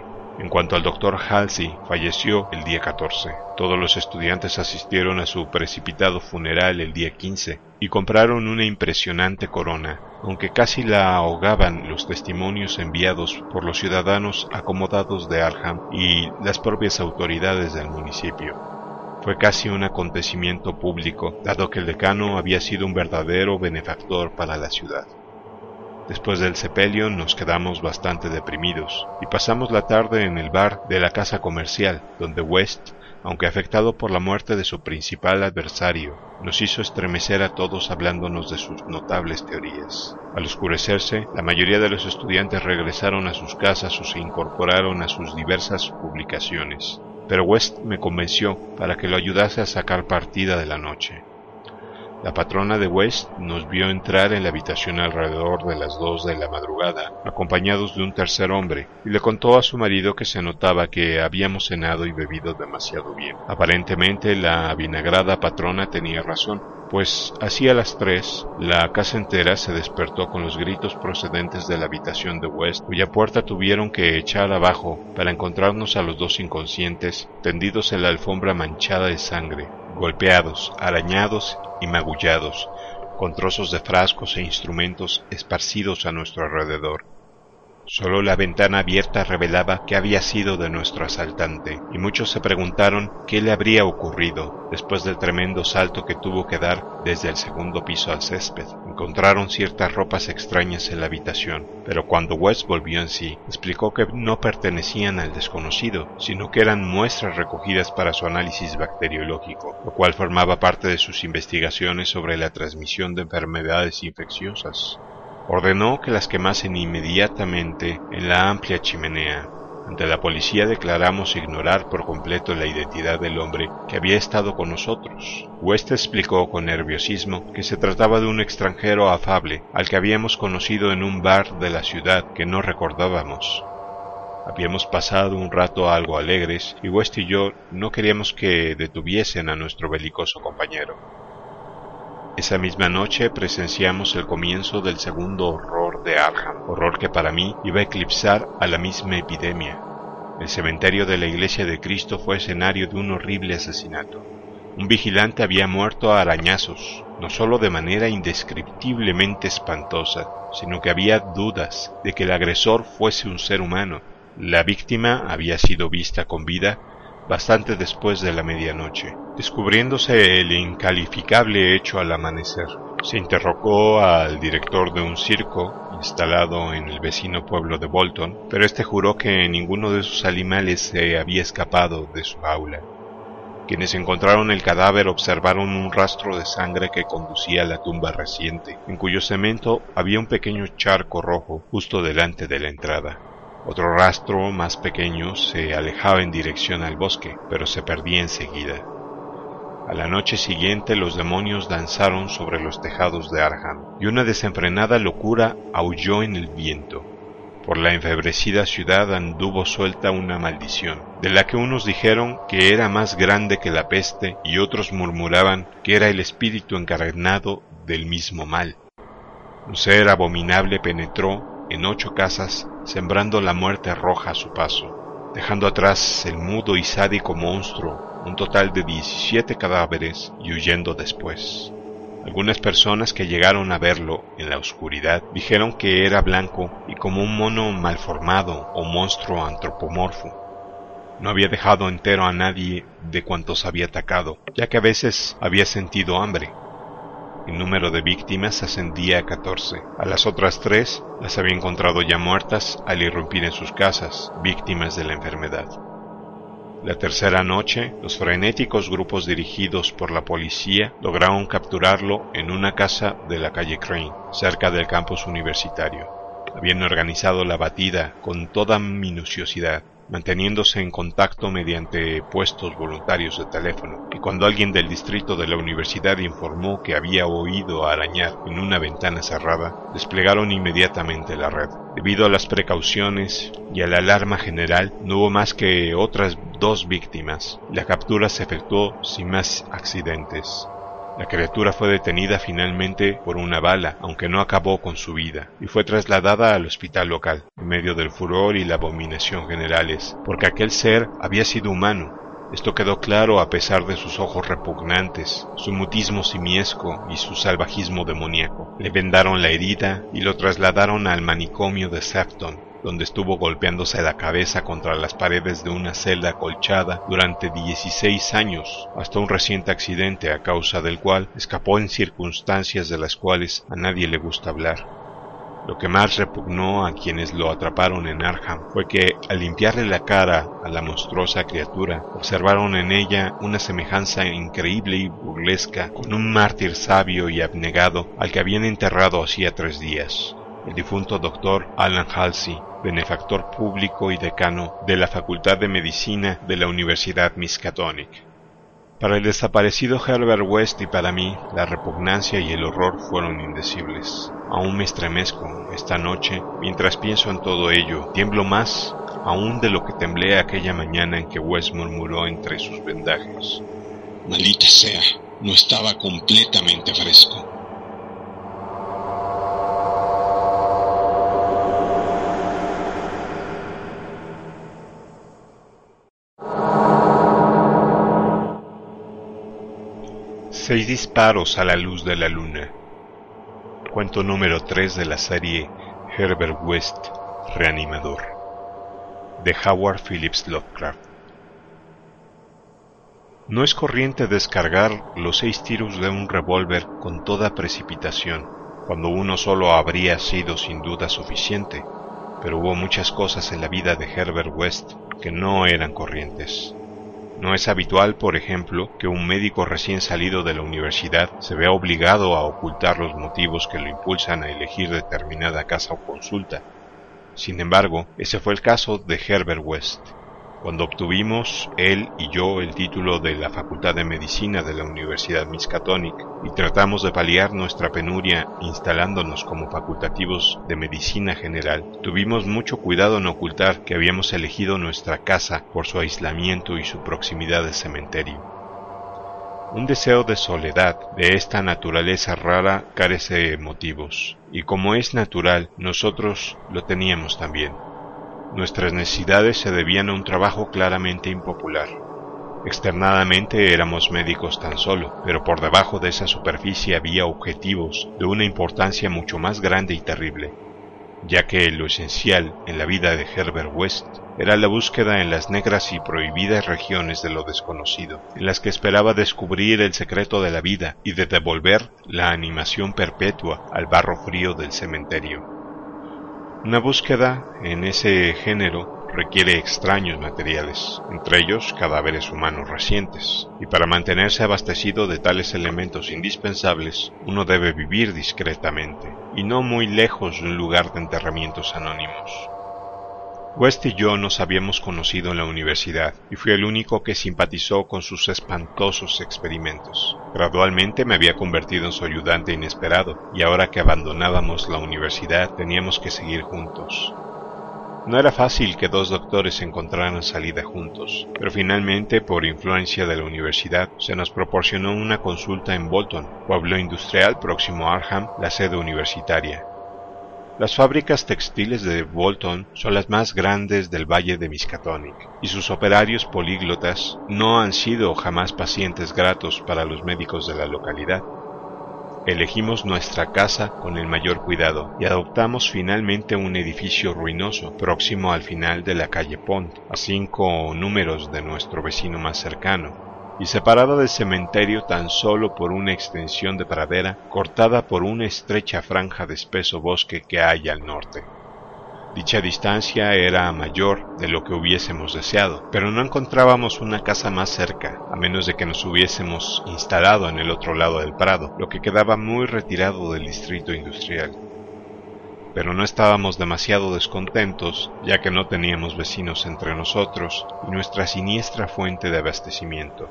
En cuanto al doctor Halsey, falleció el día 14. Todos los estudiantes asistieron a su precipitado funeral el día 15 y compraron una impresionante corona, aunque casi la ahogaban los testimonios enviados por los ciudadanos acomodados de Arham y las propias autoridades del municipio. Fue casi un acontecimiento público, dado que el decano había sido un verdadero benefactor para la ciudad. Después del sepelio nos quedamos bastante deprimidos y pasamos la tarde en el bar de la casa comercial, donde West, aunque afectado por la muerte de su principal adversario, nos hizo estremecer a todos hablándonos de sus notables teorías. Al oscurecerse, la mayoría de los estudiantes regresaron a sus casas o se incorporaron a sus diversas publicaciones pero West me convenció para que lo ayudase a sacar partida de la noche. La patrona de West nos vio entrar en la habitación alrededor de las dos de la madrugada, acompañados de un tercer hombre, y le contó a su marido que se notaba que habíamos cenado y bebido demasiado bien. Aparentemente la vinagrada patrona tenía razón, pues hacia las tres la casa entera se despertó con los gritos procedentes de la habitación de West, cuya puerta tuvieron que echar abajo para encontrarnos a los dos inconscientes tendidos en la alfombra manchada de sangre, golpeados, arañados y magullados, con trozos de frascos e instrumentos esparcidos a nuestro alrededor. Solo la ventana abierta revelaba que había sido de nuestro asaltante, y muchos se preguntaron qué le habría ocurrido después del tremendo salto que tuvo que dar desde el segundo piso al césped. Encontraron ciertas ropas extrañas en la habitación, pero cuando West volvió en sí, explicó que no pertenecían al desconocido, sino que eran muestras recogidas para su análisis bacteriológico, lo cual formaba parte de sus investigaciones sobre la transmisión de enfermedades infecciosas ordenó que las quemasen inmediatamente en la amplia chimenea. Ante la policía declaramos ignorar por completo la identidad del hombre que había estado con nosotros. West explicó con nerviosismo que se trataba de un extranjero afable al que habíamos conocido en un bar de la ciudad que no recordábamos. Habíamos pasado un rato algo alegres y West y yo no queríamos que detuviesen a nuestro belicoso compañero. Esa misma noche presenciamos el comienzo del segundo horror de Arkham, horror que para mí iba a eclipsar a la misma epidemia. El cementerio de la Iglesia de Cristo fue escenario de un horrible asesinato. Un vigilante había muerto a arañazos, no solo de manera indescriptiblemente espantosa, sino que había dudas de que el agresor fuese un ser humano. La víctima había sido vista con vida bastante después de la medianoche, descubriéndose el incalificable hecho al amanecer. Se interrogó al director de un circo instalado en el vecino pueblo de Bolton, pero este juró que ninguno de sus animales se había escapado de su aula. Quienes encontraron el cadáver observaron un rastro de sangre que conducía a la tumba reciente, en cuyo cemento había un pequeño charco rojo justo delante de la entrada. Otro rastro más pequeño se alejaba en dirección al bosque, pero se perdía enseguida. A la noche siguiente los demonios danzaron sobre los tejados de Arham, y una desenfrenada locura aulló en el viento. Por la enfebrecida ciudad anduvo suelta una maldición, de la que unos dijeron que era más grande que la peste y otros murmuraban que era el espíritu encarnado del mismo mal. Un ser abominable penetró en ocho casas, sembrando la muerte roja a su paso, dejando atrás el mudo y sádico monstruo, un total de 17 cadáveres, y huyendo después. Algunas personas que llegaron a verlo en la oscuridad dijeron que era blanco y como un mono malformado o monstruo antropomorfo. No había dejado entero a nadie de cuantos había atacado, ya que a veces había sentido hambre, el número de víctimas ascendía a 14. A las otras tres las había encontrado ya muertas al irrumpir en sus casas, víctimas de la enfermedad. La tercera noche, los frenéticos grupos dirigidos por la policía lograron capturarlo en una casa de la calle Crane, cerca del campus universitario. Habían organizado la batida con toda minuciosidad, manteniéndose en contacto mediante puestos voluntarios de teléfono, y cuando alguien del distrito de la universidad informó que había oído arañar en una ventana cerrada, desplegaron inmediatamente la red. Debido a las precauciones y a la alarma general, no hubo más que otras dos víctimas. La captura se efectuó sin más accidentes. La criatura fue detenida finalmente por una bala, aunque no acabó con su vida, y fue trasladada al hospital local, en medio del furor y la abominación generales, porque aquel ser había sido humano. Esto quedó claro a pesar de sus ojos repugnantes, su mutismo simiesco y su salvajismo demoníaco. Le vendaron la herida y lo trasladaron al manicomio de Sefton, donde estuvo golpeándose la cabeza contra las paredes de una celda acolchada durante 16 años, hasta un reciente accidente a causa del cual escapó en circunstancias de las cuales a nadie le gusta hablar. Lo que más repugnó a quienes lo atraparon en Arham fue que, al limpiarle la cara a la monstruosa criatura, observaron en ella una semejanza increíble y burlesca con un mártir sabio y abnegado al que habían enterrado hacía tres días el difunto doctor Alan Halsey, benefactor público y decano de la Facultad de Medicina de la Universidad Miskatonic. Para el desaparecido Herbert West y para mí, la repugnancia y el horror fueron indecibles. Aún me estremezco esta noche mientras pienso en todo ello. Tiemblo más aún de lo que temblé aquella mañana en que West murmuró entre sus vendajes. Maldita sea, no estaba completamente fresco. Seis disparos a la luz de la luna. Cuento número 3 de la serie Herbert West, Reanimador, de Howard Phillips Lovecraft. No es corriente descargar los seis tiros de un revólver con toda precipitación, cuando uno solo habría sido sin duda suficiente, pero hubo muchas cosas en la vida de Herbert West que no eran corrientes. No es habitual, por ejemplo, que un médico recién salido de la universidad se vea obligado a ocultar los motivos que lo impulsan a elegir determinada casa o consulta. Sin embargo, ese fue el caso de Herbert West. Cuando obtuvimos él y yo el título de la Facultad de Medicina de la Universidad Miskatonic y tratamos de paliar nuestra penuria instalándonos como facultativos de medicina general, tuvimos mucho cuidado en ocultar que habíamos elegido nuestra casa por su aislamiento y su proximidad al cementerio. Un deseo de soledad de esta naturaleza rara carece de motivos, y como es natural, nosotros lo teníamos también. Nuestras necesidades se debían a un trabajo claramente impopular. Externadamente éramos médicos tan solo, pero por debajo de esa superficie había objetivos de una importancia mucho más grande y terrible, ya que lo esencial en la vida de Herbert West era la búsqueda en las negras y prohibidas regiones de lo desconocido, en las que esperaba descubrir el secreto de la vida y de devolver la animación perpetua al barro frío del cementerio. Una búsqueda en ese género requiere extraños materiales, entre ellos cadáveres humanos recientes, y para mantenerse abastecido de tales elementos indispensables, uno debe vivir discretamente, y no muy lejos de un lugar de enterramientos anónimos. West y yo nos habíamos conocido en la universidad y fui el único que simpatizó con sus espantosos experimentos. Gradualmente me había convertido en su ayudante inesperado y ahora que abandonábamos la universidad teníamos que seguir juntos. No era fácil que dos doctores encontraran salida juntos, pero finalmente, por influencia de la universidad, se nos proporcionó una consulta en Bolton, pueblo industrial próximo a Arham, la sede universitaria. Las fábricas textiles de Bolton son las más grandes del valle de Miskatonic, y sus operarios políglotas no han sido jamás pacientes gratos para los médicos de la localidad. Elegimos nuestra casa con el mayor cuidado y adoptamos finalmente un edificio ruinoso próximo al final de la calle Pont, a cinco números de nuestro vecino más cercano, y separada del cementerio tan solo por una extensión de pradera cortada por una estrecha franja de espeso bosque que hay al norte. Dicha distancia era mayor de lo que hubiésemos deseado, pero no encontrábamos una casa más cerca, a menos de que nos hubiésemos instalado en el otro lado del prado, lo que quedaba muy retirado del distrito industrial. Pero no estábamos demasiado descontentos, ya que no teníamos vecinos entre nosotros y nuestra siniestra fuente de abastecimiento.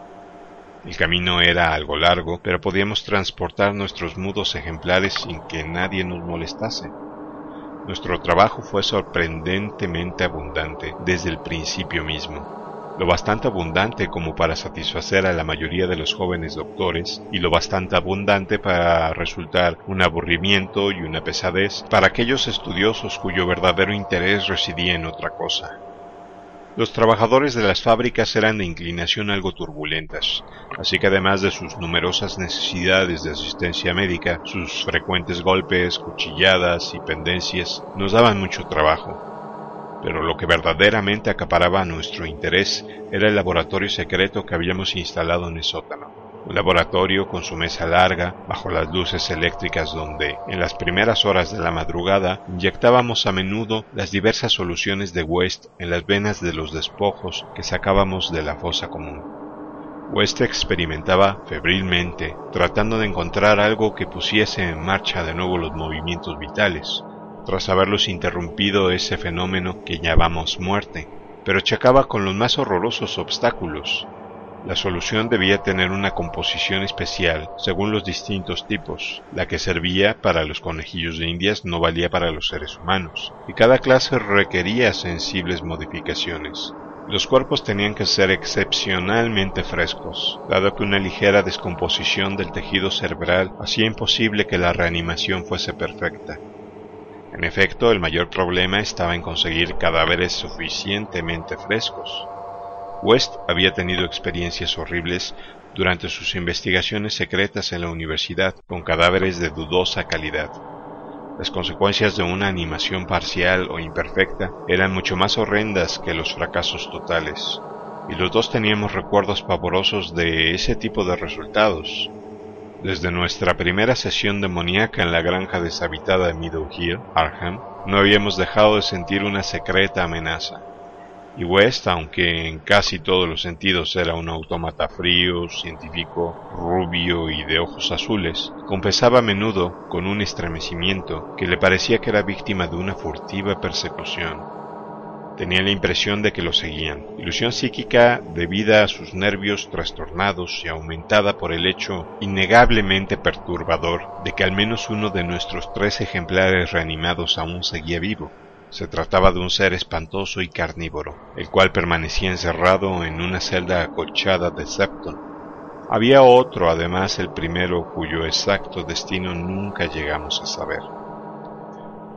El camino era algo largo, pero podíamos transportar nuestros mudos ejemplares sin que nadie nos molestase. Nuestro trabajo fue sorprendentemente abundante desde el principio mismo, lo bastante abundante como para satisfacer a la mayoría de los jóvenes doctores y lo bastante abundante para resultar un aburrimiento y una pesadez para aquellos estudiosos cuyo verdadero interés residía en otra cosa. Los trabajadores de las fábricas eran de inclinación algo turbulentas, así que además de sus numerosas necesidades de asistencia médica, sus frecuentes golpes, cuchilladas y pendencias nos daban mucho trabajo. Pero lo que verdaderamente acaparaba nuestro interés era el laboratorio secreto que habíamos instalado en el sótano un laboratorio con su mesa larga, bajo las luces eléctricas donde, en las primeras horas de la madrugada, inyectábamos a menudo las diversas soluciones de West en las venas de los despojos que sacábamos de la fosa común. West experimentaba febrilmente, tratando de encontrar algo que pusiese en marcha de nuevo los movimientos vitales, tras haberlos interrumpido ese fenómeno que llamamos muerte, pero chocaba con los más horrorosos obstáculos, La solución debía tener una composición especial según los distintos tipos. La que servía para los conejillos de indias no valía para los seres humanos, y cada clase requería sensibles modificaciones. Los cuerpos tenían que ser excepcionalmente frescos, dado que una ligera descomposición del tejido cerebral hacía imposible que la reanimación fuese perfecta. En efecto, el mayor problema estaba en conseguir cadáveres suficientemente frescos. West había tenido experiencias horribles durante sus investigaciones secretas en la universidad con cadáveres de dudosa calidad. Las consecuencias de una animación parcial o imperfecta eran mucho más horrendas que los fracasos totales, y los dos teníamos recuerdos pavorosos de ese tipo de resultados. Desde nuestra primera sesión demoníaca en la granja deshabitada de Meadow Hill, Arkham, no habíamos dejado de sentir una secreta amenaza West, aunque en casi todos los sentidos era un autómata frío, científico, rubio y de ojos azules, confesaba a menudo con un estremecimiento que le parecía que era víctima de una furtiva persecución. Tenía la impresión de que lo seguían, ilusión psíquica debida a sus nervios trastornados y aumentada por el hecho innegablemente perturbador de que al menos uno de nuestros tres ejemplares reanimados aún seguía vivo. Se trataba de un ser espantoso y carnívoro, el cual permanecía encerrado en una celda acolchada de Septon. Había otro, además el primero, cuyo exacto destino nunca llegamos a saber.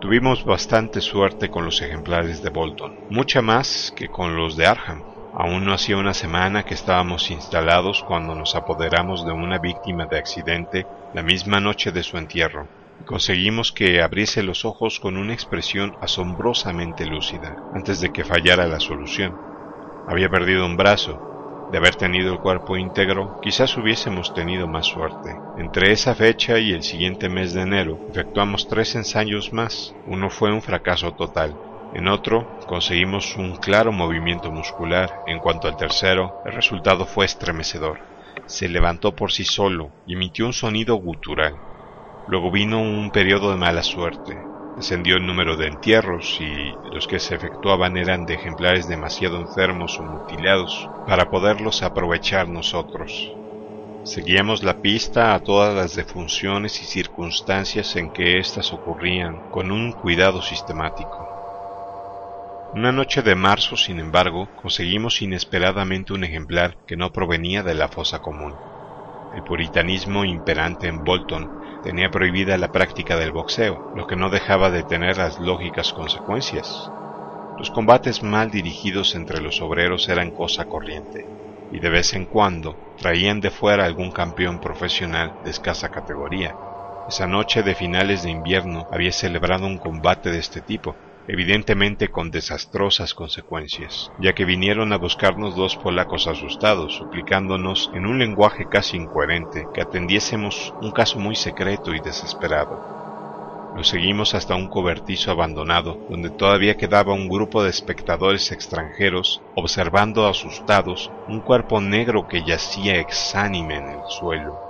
Tuvimos bastante suerte con los ejemplares de Bolton, mucha más que con los de Arham. Aún no hacía una semana que estábamos instalados cuando nos apoderamos de una víctima de accidente la misma noche de su entierro conseguimos que abriese los ojos con una expresión asombrosamente lúcida, antes de que fallara la solución. Había perdido un brazo. De haber tenido el cuerpo íntegro, quizás hubiésemos tenido más suerte. Entre esa fecha y el siguiente mes de enero, efectuamos tres ensayos más. Uno fue un fracaso total. En otro, conseguimos un claro movimiento muscular. En cuanto al tercero, el resultado fue estremecedor. Se levantó por sí solo y emitió un sonido gutural. Luego vino un periodo de mala suerte. Descendió el número de entierros y los que se efectuaban eran de ejemplares demasiado enfermos o mutilados para poderlos aprovechar nosotros. Seguíamos la pista a todas las defunciones y circunstancias en que éstas ocurrían con un cuidado sistemático. Una noche de marzo, sin embargo, conseguimos inesperadamente un ejemplar que no provenía de la fosa común. El puritanismo imperante en Bolton tenía prohibida la práctica del boxeo, lo que no dejaba de tener las lógicas consecuencias. Los combates mal dirigidos entre los obreros eran cosa corriente, y de vez en cuando traían de fuera algún campeón profesional de escasa categoría. Esa noche de finales de invierno había celebrado un combate de este tipo, evidentemente con desastrosas consecuencias, ya que vinieron a buscarnos dos polacos asustados, suplicándonos en un lenguaje casi incoherente que atendiésemos un caso muy secreto y desesperado. Los seguimos hasta un cobertizo abandonado, donde todavía quedaba un grupo de espectadores extranjeros observando asustados un cuerpo negro que yacía exánime en el suelo.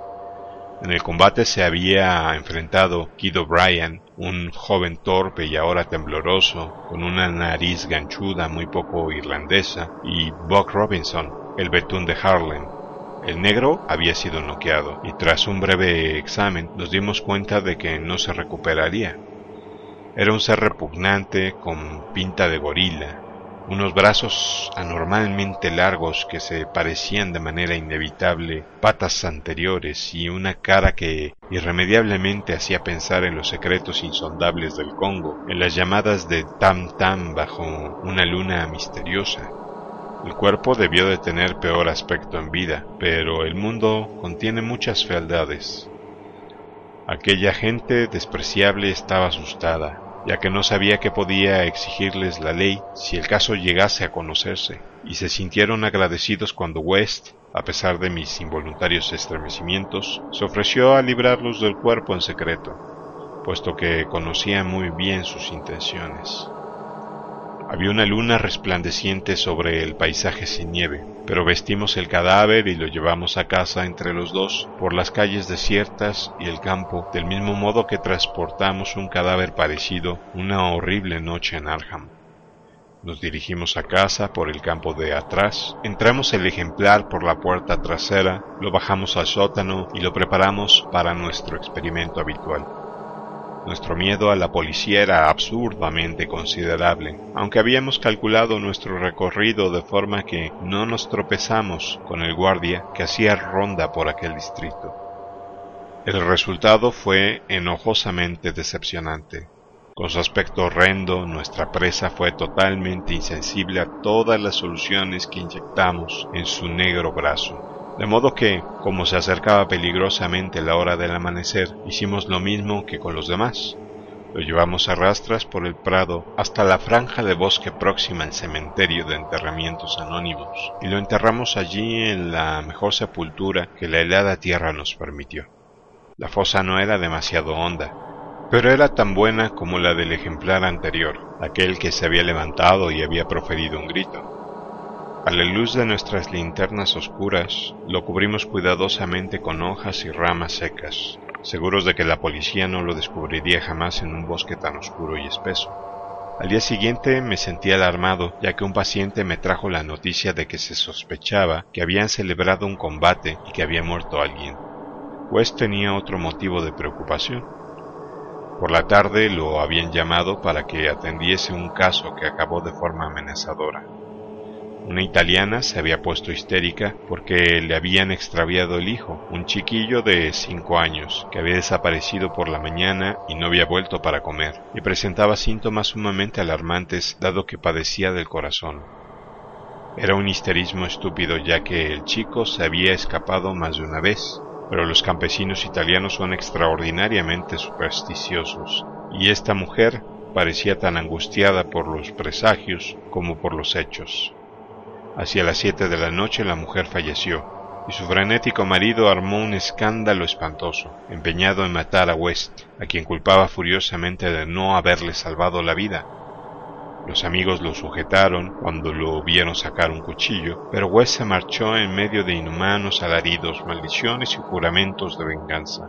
En el combate se había enfrentado Kid O'Brien, un joven torpe y ahora tembloroso, con una nariz ganchuda muy poco irlandesa, y Buck Robinson, el betún de Harlem. El negro había sido noqueado, y tras un breve examen nos dimos cuenta de que no se recuperaría. Era un ser repugnante con pinta de gorila, unos brazos anormalmente largos que se parecían de manera inevitable patas anteriores y una cara que irremediablemente hacía pensar en los secretos insondables del Congo, en las llamadas de Tam Tam bajo una luna misteriosa. El cuerpo debió de tener peor aspecto en vida, pero el mundo contiene muchas fealdades. Aquella gente despreciable estaba asustada, ya que no sabía que podía exigirles la ley si el caso llegase a conocerse, y se sintieron agradecidos cuando West, a pesar de mis involuntarios estremecimientos, se ofreció a librarlos del cuerpo en secreto, puesto que conocía muy bien sus intenciones. Había una luna resplandeciente sobre el paisaje sin nieve, pero vestimos el cadáver y lo llevamos a casa entre los dos por las calles desiertas y el campo, del mismo modo que transportamos un cadáver parecido una horrible noche en Arham. Nos dirigimos a casa por el campo de atrás, entramos el ejemplar por la puerta trasera, lo bajamos al sótano y lo preparamos para nuestro experimento habitual. Nuestro miedo a la policía era absurdamente considerable, aunque habíamos calculado nuestro recorrido de forma que no nos tropezamos con el guardia que hacía ronda por aquel distrito. El resultado fue enojosamente decepcionante. Con su aspecto horrendo, nuestra presa fue totalmente insensible a todas las soluciones que inyectamos en su negro brazo. De modo que, como se acercaba peligrosamente la hora del amanecer, hicimos lo mismo que con los demás. Lo llevamos a rastras por el prado hasta la franja de bosque próxima al cementerio de enterramientos anónimos y lo enterramos allí en la mejor sepultura que la helada tierra nos permitió. La fosa no era demasiado honda, pero era tan buena como la del ejemplar anterior, aquel que se había levantado y había proferido un grito. A la luz de nuestras linternas oscuras, lo cubrimos cuidadosamente con hojas y ramas secas, seguros de que la policía no lo descubriría jamás en un bosque tan oscuro y espeso. Al día siguiente me sentí alarmado, ya que un paciente me trajo la noticia de que se sospechaba que habían celebrado un combate y que había muerto alguien. Pues tenía otro motivo de preocupación. Por la tarde lo habían llamado para que atendiese un caso que acabó de forma amenazadora. Una italiana se había puesto histérica porque le habían extraviado el hijo, un chiquillo de cinco años, que había desaparecido por la mañana y no había vuelto para comer, y presentaba síntomas sumamente alarmantes dado que padecía del corazón. Era un histerismo estúpido ya que el chico se había escapado más de una vez, pero los campesinos italianos son extraordinariamente supersticiosos, y esta mujer parecía tan angustiada por los presagios como por los hechos. Hacia las siete de la noche la mujer falleció, y su frenético marido armó un escándalo espantoso, empeñado en matar a West, a quien culpaba furiosamente de no haberle salvado la vida, los amigos lo sujetaron cuando lo vieron sacar un cuchillo, pero Wes se marchó en medio de inhumanos alaridos, maldiciones y juramentos de venganza.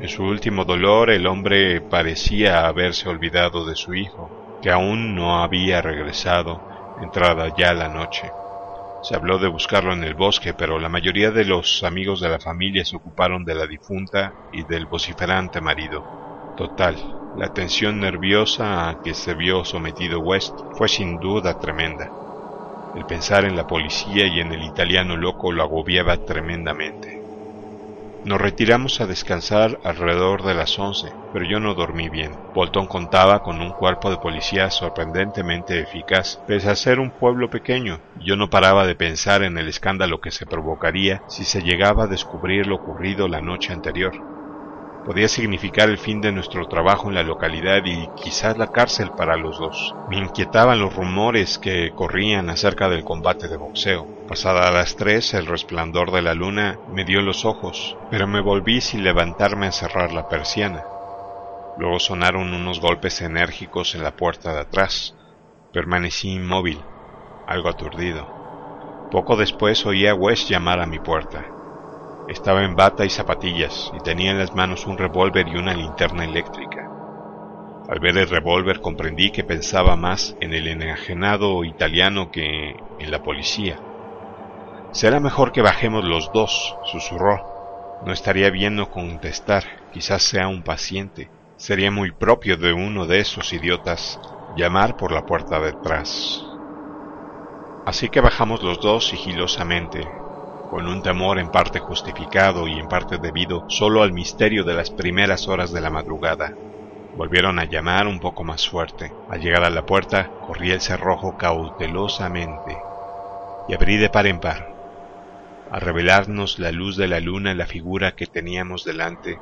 En su último dolor el hombre parecía haberse olvidado de su hijo, que aún no había regresado, entrada ya la noche. Se habló de buscarlo en el bosque, pero la mayoría de los amigos de la familia se ocuparon de la difunta y del vociferante marido. Total, la tensión nerviosa a que se vio sometido West fue sin duda tremenda. El pensar en la policía y en el italiano loco lo agobiaba tremendamente. Nos retiramos a descansar alrededor de las once, pero yo no dormí bien. Bolton contaba con un cuerpo de policía sorprendentemente eficaz, pese a ser un pueblo pequeño. Yo no paraba de pensar en el escándalo que se provocaría si se llegaba a descubrir lo ocurrido la noche anterior podía significar el fin de nuestro trabajo en la localidad y quizás la cárcel para los dos. Me inquietaban los rumores que corrían acerca del combate de boxeo. Pasada las tres, el resplandor de la luna me dio los ojos, pero me volví sin levantarme a cerrar la persiana. Luego sonaron unos golpes enérgicos en la puerta de atrás. Permanecí inmóvil, algo aturdido. Poco después oí a Wes llamar a mi puerta. Estaba en bata y zapatillas y tenía en las manos un revólver y una linterna eléctrica. Al ver el revólver comprendí que pensaba más en el enajenado italiano que en la policía. Será mejor que bajemos los dos, susurró. No estaría bien no contestar, quizás sea un paciente. Sería muy propio de uno de esos idiotas llamar por la puerta de atrás. Así que bajamos los dos sigilosamente, con un temor en parte justificado y en parte debido solo al misterio de las primeras horas de la madrugada. Volvieron a llamar un poco más fuerte. Al llegar a la puerta, corrí el cerrojo cautelosamente y abrí de par en par. Al revelarnos la luz de la luna la figura que teníamos delante,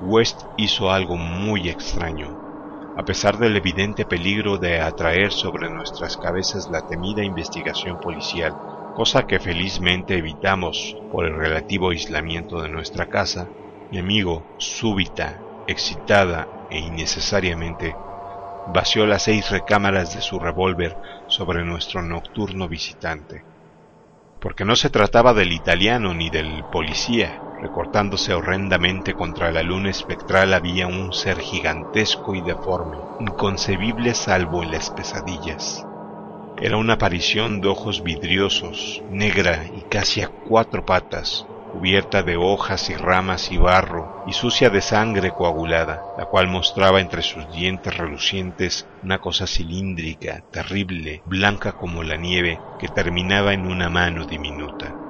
West hizo algo muy extraño. A pesar del evidente peligro de atraer sobre nuestras cabezas la temida investigación policial, cosa que felizmente evitamos por el relativo aislamiento de nuestra casa, mi amigo, súbita, excitada e innecesariamente, vació las seis recámaras de su revólver sobre nuestro nocturno visitante. Porque no se trataba del italiano ni del policía, recortándose horrendamente contra la luna espectral había un ser gigantesco y deforme, inconcebible salvo en las pesadillas Era una aparición de ojos vidriosos, negra y casi a cuatro patas, cubierta de hojas y ramas y barro, y sucia de sangre coagulada, la cual mostraba entre sus dientes relucientes una cosa cilíndrica, terrible, blanca como la nieve, que terminaba en una mano diminuta.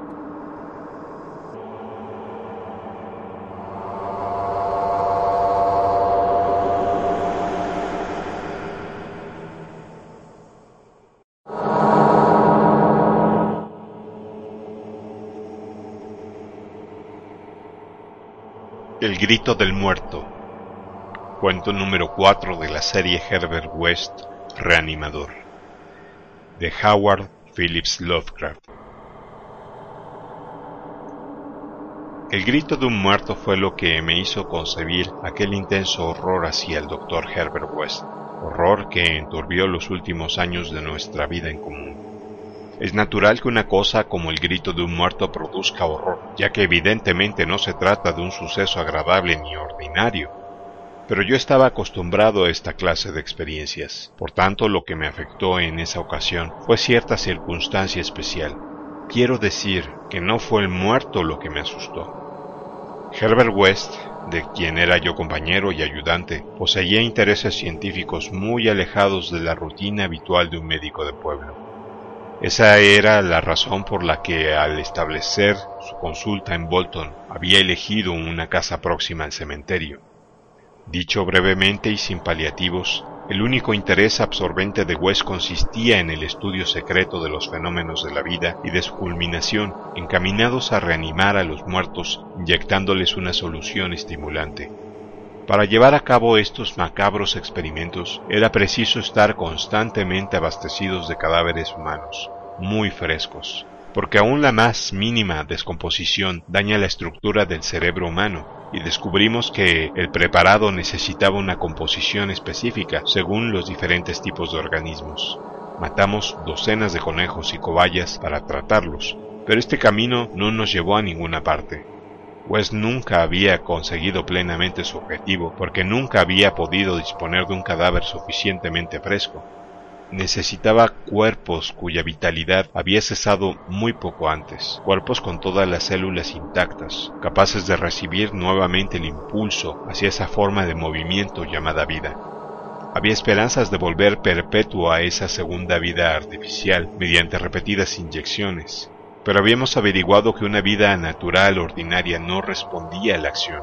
El grito del muerto. Cuento número 4 de la serie Herbert West Reanimador. De Howard Phillips Lovecraft. El grito de un muerto fue lo que me hizo concebir aquel intenso horror hacia el Dr. Herbert West, horror que enturbió los últimos años de nuestra vida en común. Es natural que una cosa como el grito de un muerto produzca horror, ya que evidentemente no se trata de un suceso agradable ni ordinario. Pero yo estaba acostumbrado a esta clase de experiencias, por tanto lo que me afectó en esa ocasión fue cierta circunstancia especial. Quiero decir que no fue el muerto lo que me asustó. Herbert West, de quien era yo compañero y ayudante, poseía intereses científicos muy alejados de la rutina habitual de un médico de pueblo. Esa era la razón por la que al establecer su consulta en Bolton había elegido una casa próxima al cementerio. Dicho brevemente y sin paliativos, el único interés absorbente de West consistía en el estudio secreto de los fenómenos de la vida y de su culminación, encaminados a reanimar a los muertos inyectándoles una solución estimulante. Para llevar a cabo estos macabros experimentos era preciso estar constantemente abastecidos de cadáveres humanos, muy frescos, porque aún la más mínima descomposición daña la estructura del cerebro humano, y descubrimos que el preparado necesitaba una composición específica según los diferentes tipos de organismos. Matamos docenas de conejos y cobayas para tratarlos, pero este camino no nos llevó a ninguna parte. West nunca había conseguido plenamente su objetivo porque nunca había podido disponer de un cadáver suficientemente fresco. Necesitaba cuerpos cuya vitalidad había cesado muy poco antes, cuerpos con todas las células intactas, capaces de recibir nuevamente el impulso hacia esa forma de movimiento llamada vida. Había esperanzas de volver perpetuo a esa segunda vida artificial mediante repetidas inyecciones, pero habíamos averiguado que una vida natural ordinaria no respondía a la acción.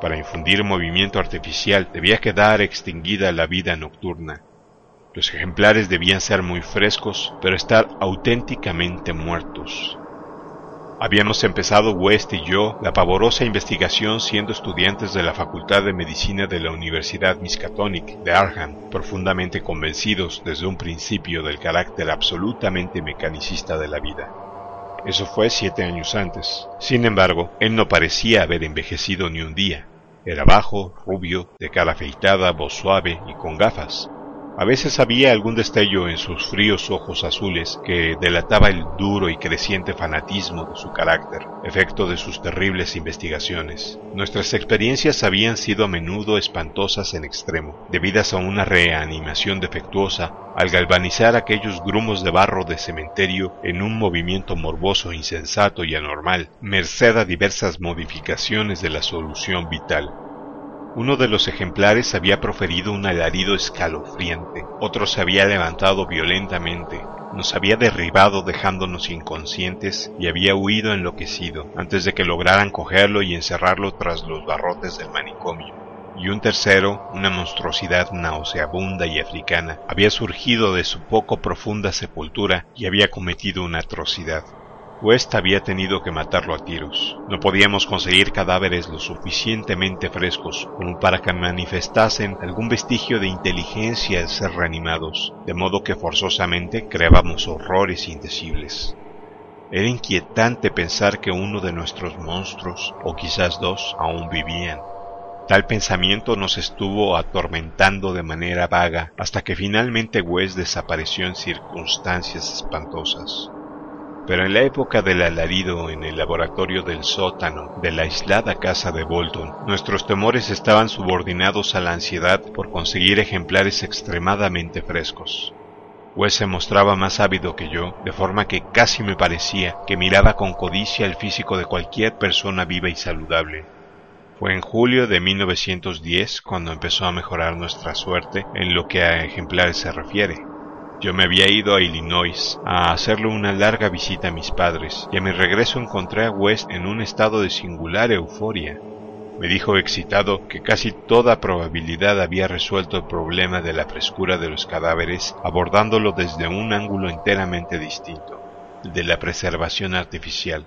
Para infundir movimiento artificial debía quedar extinguida la vida nocturna. Los ejemplares debían ser muy frescos, pero estar auténticamente muertos. Habíamos empezado West y yo la pavorosa investigación siendo estudiantes de la Facultad de Medicina de la Universidad Miskatonic de Arham, profundamente convencidos desde un principio del carácter absolutamente mecanicista de la vida. Eso fue siete años antes. Sin embargo, él no parecía haber envejecido ni un día. Era bajo, rubio, de cara afeitada, voz suave y con gafas. A veces había algún destello en sus fríos ojos azules que delataba el duro y creciente fanatismo de su carácter, efecto de sus terribles investigaciones. Nuestras experiencias habían sido a menudo espantosas en extremo, debidas a una reanimación defectuosa al galvanizar aquellos grumos de barro de cementerio en un movimiento morboso, insensato y anormal, merced a diversas modificaciones de la solución vital. Uno de los ejemplares había proferido un alarido escalofriante, otro se había levantado violentamente, nos había derribado dejándonos inconscientes y había huido enloquecido antes de que lograran cogerlo y encerrarlo tras los barrotes del manicomio. Y un tercero, una monstruosidad nauseabunda y africana, había surgido de su poco profunda sepultura y había cometido una atrocidad. West había tenido que matarlo a tiros. No podíamos conseguir cadáveres lo suficientemente frescos como para que manifestasen algún vestigio de inteligencia al ser reanimados, de modo que forzosamente creábamos horrores indecibles. Era inquietante pensar que uno de nuestros monstruos, o quizás dos, aún vivían. Tal pensamiento nos estuvo atormentando de manera vaga hasta que finalmente West desapareció en circunstancias espantosas. Pero en la época del alarido en el laboratorio del sótano de la aislada casa de Bolton, nuestros temores estaban subordinados a la ansiedad por conseguir ejemplares extremadamente frescos. Wes se mostraba más ávido que yo, de forma que casi me parecía que miraba con codicia el físico de cualquier persona viva y saludable. Fue en julio de 1910 cuando empezó a mejorar nuestra suerte en lo que a ejemplares se refiere. Yo me había ido a Illinois a hacerle una larga visita a mis padres y a mi regreso encontré a West en un estado de singular euforia. Me dijo excitado que casi toda probabilidad había resuelto el problema de la frescura de los cadáveres abordándolo desde un ángulo enteramente distinto, el de la preservación artificial.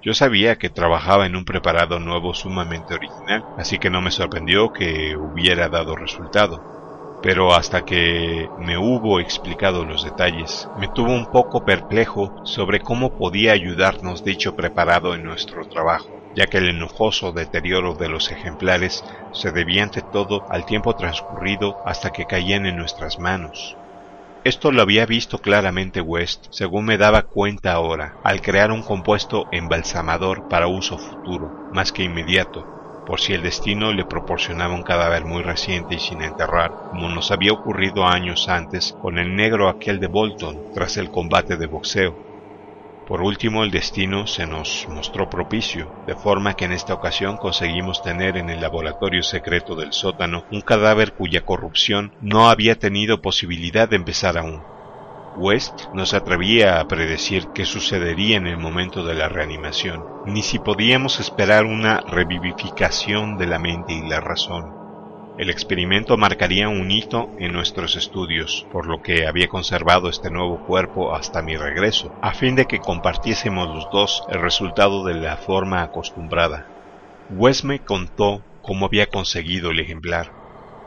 Yo sabía que trabajaba en un preparado nuevo sumamente original, así que no me sorprendió que hubiera dado resultado. Pero hasta que me hubo explicado los detalles, me tuvo un poco perplejo sobre cómo podía ayudarnos dicho preparado en nuestro trabajo ya que el enojoso deterioro de los ejemplares se debía ante todo al tiempo transcurrido hasta que caían en nuestras manos. Esto lo había visto claramente West, según me daba cuenta ahora, al crear un compuesto embalsamador para uso futuro, más que inmediato, por si el destino le proporcionaba un cadáver muy reciente y sin enterrar, como nos había ocurrido años antes con el negro aquel de Bolton tras el combate de boxeo, por último, el destino se nos mostró propicio, de forma que en esta ocasión conseguimos tener en el laboratorio secreto del sótano un cadáver cuya corrupción no había tenido posibilidad de empezar aún. West no se atrevía a predecir qué sucedería en el momento de la reanimación, ni si podíamos esperar una revivificación de la mente y la razón. El experimento marcaría un hito en nuestros estudios, por lo que había conservado este nuevo cuerpo hasta mi regreso, a fin de que compartiésemos los dos el resultado de la forma acostumbrada. Wes me contó cómo había conseguido el ejemplar.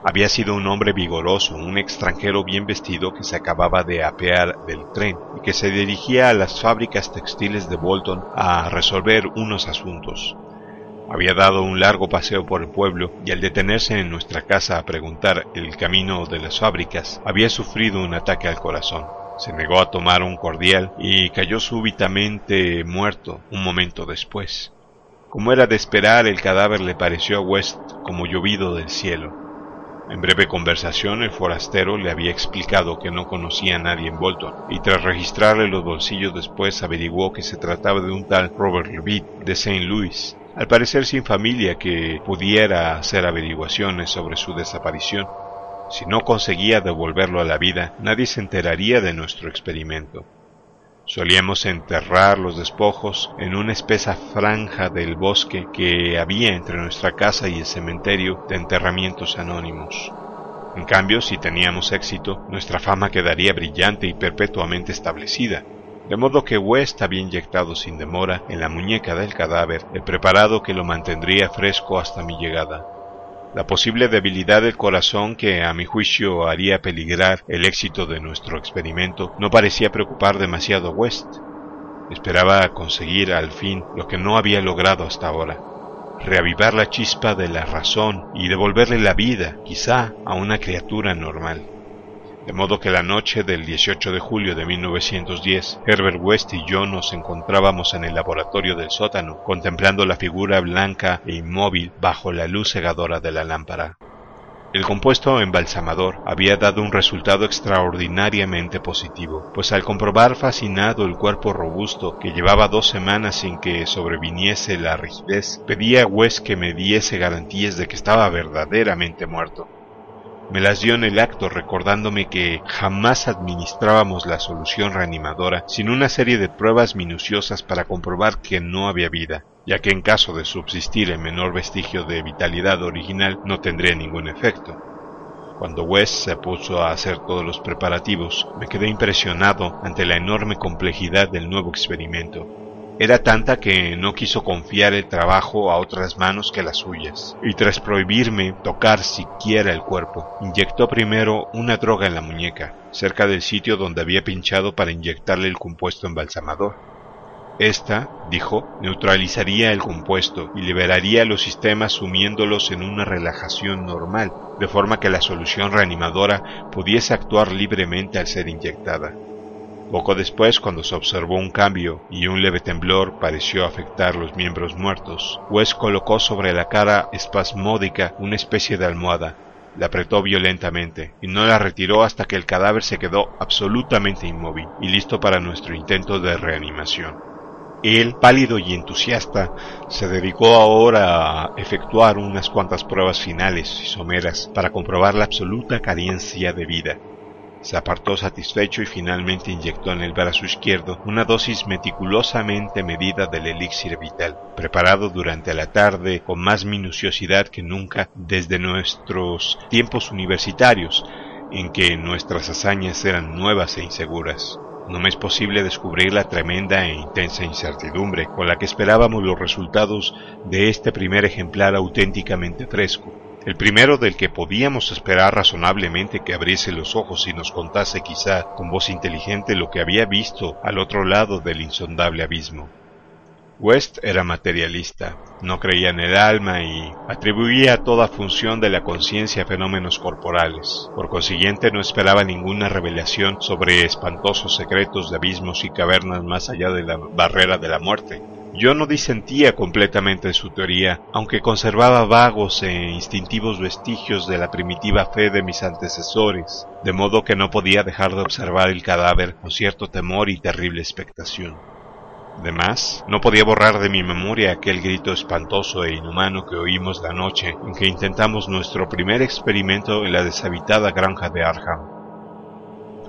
Había sido un hombre vigoroso, un extranjero bien vestido que se acababa de apear del tren y que se dirigía a las fábricas textiles de Bolton a resolver unos asuntos. Había dado un largo paseo por el pueblo y al detenerse en nuestra casa a preguntar el camino de las fábricas, había sufrido un ataque al corazón. Se negó a tomar un cordial y cayó súbitamente muerto un momento después. Como era de esperar, el cadáver le pareció a West como llovido del cielo. En breve conversación, el forastero le había explicado que no conocía a nadie en Bolton, y tras registrarle los bolsillos después averiguó que se trataba de un tal Robert Levitt de St. Louis, al parecer sin familia que pudiera hacer averiguaciones sobre su desaparición. Si no conseguía devolverlo a la vida, nadie se enteraría de nuestro experimento. Solíamos enterrar los despojos en una espesa franja del bosque que había entre nuestra casa y el cementerio de enterramientos anónimos. En cambio, si teníamos éxito, nuestra fama quedaría brillante y perpetuamente establecida, de modo que West había inyectado sin demora en la muñeca del cadáver el preparado que lo mantendría fresco hasta mi llegada. La posible debilidad del corazón que a mi juicio haría peligrar el éxito de nuestro experimento no parecía preocupar demasiado a West. Esperaba conseguir al fin lo que no había logrado hasta ahora, reavivar la chispa de la razón y devolverle la vida, quizá, a una criatura normal. De modo que la noche del 18 de julio de 1910, Herbert West y yo nos encontrábamos en el laboratorio del sótano, contemplando la figura blanca e inmóvil bajo la luz cegadora de la lámpara. El compuesto embalsamador había dado un resultado extraordinariamente positivo, pues al comprobar fascinado el cuerpo robusto que llevaba dos semanas sin que sobreviniese la rigidez, pedí a West que me diese garantías de que estaba verdaderamente muerto. Me las dio en el acto recordándome que jamás administrábamos la solución reanimadora sin una serie de pruebas minuciosas para comprobar que no había vida, ya que en caso de subsistir el menor vestigio de vitalidad original no tendría ningún efecto. Cuando West se puso a hacer todos los preparativos, me quedé impresionado ante la enorme complejidad del nuevo experimento era tanta que no quiso confiar el trabajo a otras manos que las suyas, y tras prohibirme tocar siquiera el cuerpo, inyectó primero una droga en la muñeca, cerca del sitio donde había pinchado para inyectarle el compuesto embalsamador. Esta, dijo, neutralizaría el compuesto y liberaría los sistemas sumiéndolos en una relajación normal, de forma que la solución reanimadora pudiese actuar libremente al ser inyectada. Poco después, cuando se observó un cambio y un leve temblor pareció afectar los miembros muertos, West colocó sobre la cara espasmódica una especie de almohada la apretó violentamente y no la retiró hasta que el cadáver se quedó absolutamente inmóvil y listo para nuestro intento de reanimación. Él, pálido y entusiasta, se dedicó ahora a efectuar unas cuantas pruebas finales y someras para comprobar la absoluta carencia de vida. Se apartó satisfecho y finalmente inyectó en el brazo izquierdo una dosis meticulosamente medida del elixir vital, preparado durante la tarde con más minuciosidad que nunca desde nuestros tiempos universitarios, en que nuestras hazañas eran nuevas e inseguras. No me es posible descubrir la tremenda e intensa incertidumbre con la que esperábamos los resultados de este primer ejemplar auténticamente fresco, el primero del que podíamos esperar razonablemente que abriese los ojos y nos contase quizá con voz inteligente lo que había visto al otro lado del insondable abismo. West era materialista, no creía en el alma y atribuía toda función de la conciencia a fenómenos corporales. Por consiguiente no esperaba ninguna revelación sobre espantosos secretos de abismos y cavernas más allá de la barrera de la muerte. Yo no disentía completamente de su teoría, aunque conservaba vagos e instintivos vestigios de la primitiva fe de mis antecesores, de modo que no podía dejar de observar el cadáver con cierto temor y terrible expectación. Además, no podía borrar de mi memoria aquel grito espantoso e inhumano que oímos la noche en que intentamos nuestro primer experimento en la deshabitada granja de Arham.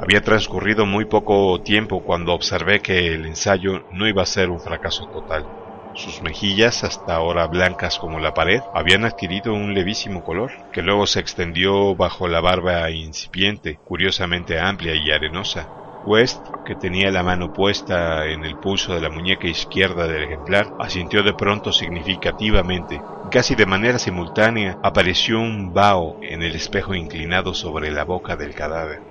Había transcurrido muy poco tiempo cuando observé que el ensayo no iba a ser un fracaso total. Sus mejillas, hasta ahora blancas como la pared, habían adquirido un levísimo color, que luego se extendió bajo la barba incipiente, curiosamente amplia y arenosa, West, que tenía la mano puesta en el pulso de la muñeca izquierda del ejemplar, asintió de pronto significativamente. Casi de manera simultánea apareció un vaho en el espejo inclinado sobre la boca del cadáver.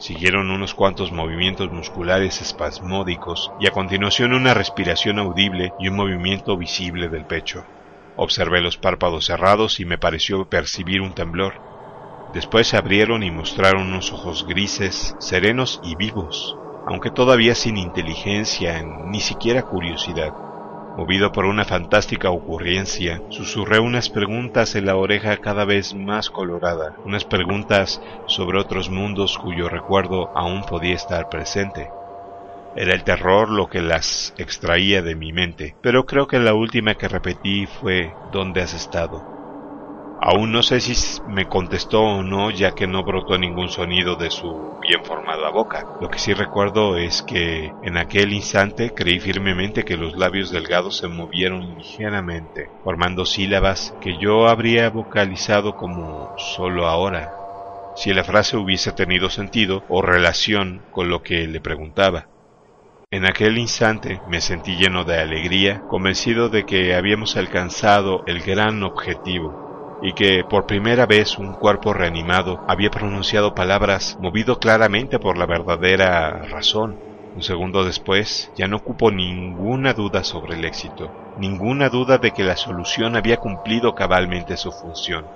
Siguieron unos cuantos movimientos musculares espasmódicos y a continuación una respiración audible y un movimiento visible del pecho. Observé los párpados cerrados y me pareció percibir un temblor. Después se abrieron y mostraron unos ojos grises, serenos y vivos, aunque todavía sin inteligencia ni siquiera curiosidad. Movido por una fantástica ocurrencia, susurré unas preguntas en la oreja cada vez más colorada, unas preguntas sobre otros mundos cuyo recuerdo aún podía estar presente. Era el terror lo que las extraía de mi mente, pero creo que la última que repetí fue ¿Dónde has estado? Aún no sé si me contestó o no, ya que no brotó ningún sonido de su bien formada boca. Lo que sí recuerdo es que en aquel instante creí firmemente que los labios delgados se movieron ligeramente, formando sílabas que yo habría vocalizado como solo ahora, si la frase hubiese tenido sentido o relación con lo que le preguntaba. En aquel instante me sentí lleno de alegría, convencido de que habíamos alcanzado el gran objetivo y que por primera vez un cuerpo reanimado había pronunciado palabras movido claramente por la verdadera razón. Un segundo después ya no cupo ninguna duda sobre el éxito, ninguna duda de que la solución había cumplido cabalmente su función,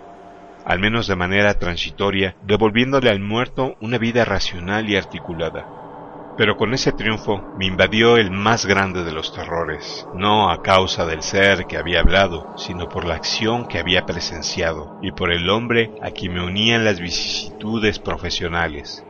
al menos de manera transitoria, devolviéndole al muerto una vida racional y articulada. Pero con ese triunfo me invadió el más grande de los terrores, no a causa del ser que había hablado, sino por la acción que había presenciado y por el hombre a quien me unían las vicisitudes profesionales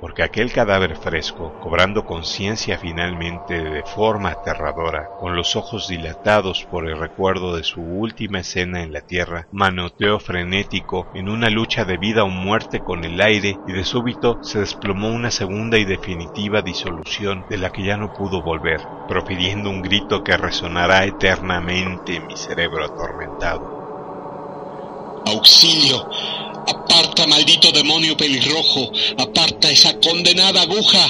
porque aquel cadáver fresco, cobrando conciencia finalmente de forma aterradora, con los ojos dilatados por el recuerdo de su última escena en la tierra, manoteó frenético en una lucha de vida o muerte con el aire y de súbito se desplomó una segunda y definitiva disolución de la que ya no pudo volver, profiriendo un grito que resonará eternamente en mi cerebro atormentado. ¡Auxilio! Aparta, maldito demonio pelirrojo. Aparta esa condenada aguja.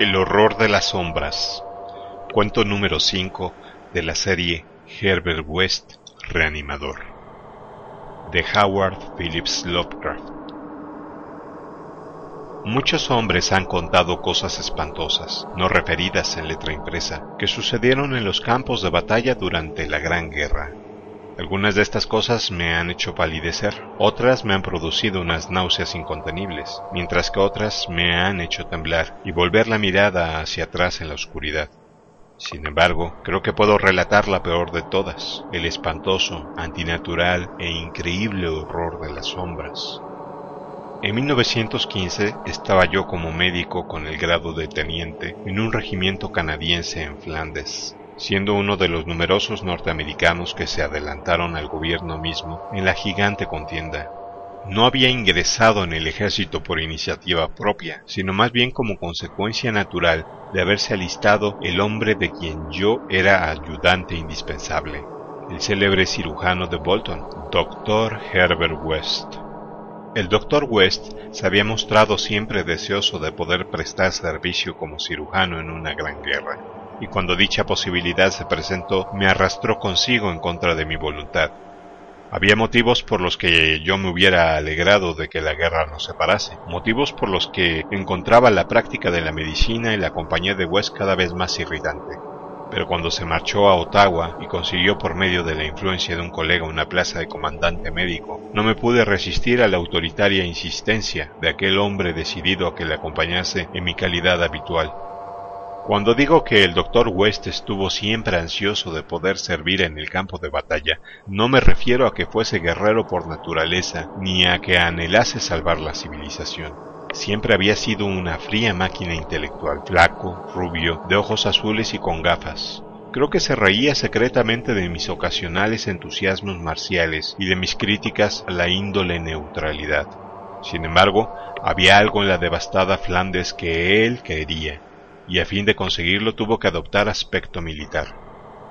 El horror de las sombras. Cuento número 5 de la serie Herbert West Reanimador de Howard Phillips Lovecraft. Muchos hombres han contado cosas espantosas, no referidas en letra impresa, que sucedieron en los campos de batalla durante la Gran Guerra. Algunas de estas cosas me han hecho palidecer, otras me han producido unas náuseas incontenibles, mientras que otras me han hecho temblar y volver la mirada hacia atrás en la oscuridad. Sin embargo, creo que puedo relatar la peor de todas, el espantoso, antinatural e increíble horror de las sombras. En 1915 estaba yo como médico con el grado de teniente en un regimiento canadiense en Flandes siendo uno de los numerosos norteamericanos que se adelantaron al gobierno mismo en la gigante contienda. No había ingresado en el ejército por iniciativa propia, sino más bien como consecuencia natural de haberse alistado el hombre de quien yo era ayudante indispensable, el célebre cirujano de Bolton, Dr. Herbert West. El Dr. West se había mostrado siempre deseoso de poder prestar servicio como cirujano en una gran guerra y cuando dicha posibilidad se presentó me arrastró consigo en contra de mi voluntad. Había motivos por los que yo me hubiera alegrado de que la guerra nos separase, motivos por los que encontraba la práctica de la medicina y la compañía de West cada vez más irritante. Pero cuando se marchó a Ottawa y consiguió por medio de la influencia de un colega una plaza de comandante médico, no me pude resistir a la autoritaria insistencia de aquel hombre decidido a que le acompañase en mi calidad habitual. Cuando digo que el Dr. West estuvo siempre ansioso de poder servir en el campo de batalla, no me refiero a que fuese guerrero por naturaleza, ni a que anhelase salvar la civilización. Siempre había sido una fría máquina intelectual, flaco, rubio, de ojos azules y con gafas. Creo que se reía secretamente de mis ocasionales entusiasmos marciales y de mis críticas a la índole neutralidad. Sin embargo, había algo en la devastada Flandes que él quería, y a fin de conseguirlo tuvo que adoptar aspecto militar.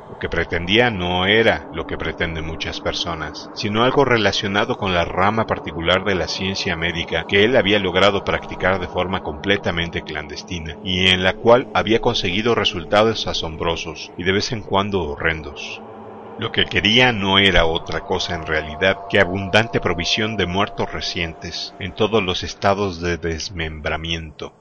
Lo que pretendía no era lo que pretenden muchas personas, sino algo relacionado con la rama particular de la ciencia médica que él había logrado practicar de forma completamente clandestina y en la cual había conseguido resultados asombrosos y de vez en cuando horrendos. Lo que quería no era otra cosa en realidad que abundante provisión de muertos recientes en todos los estados de desmembramiento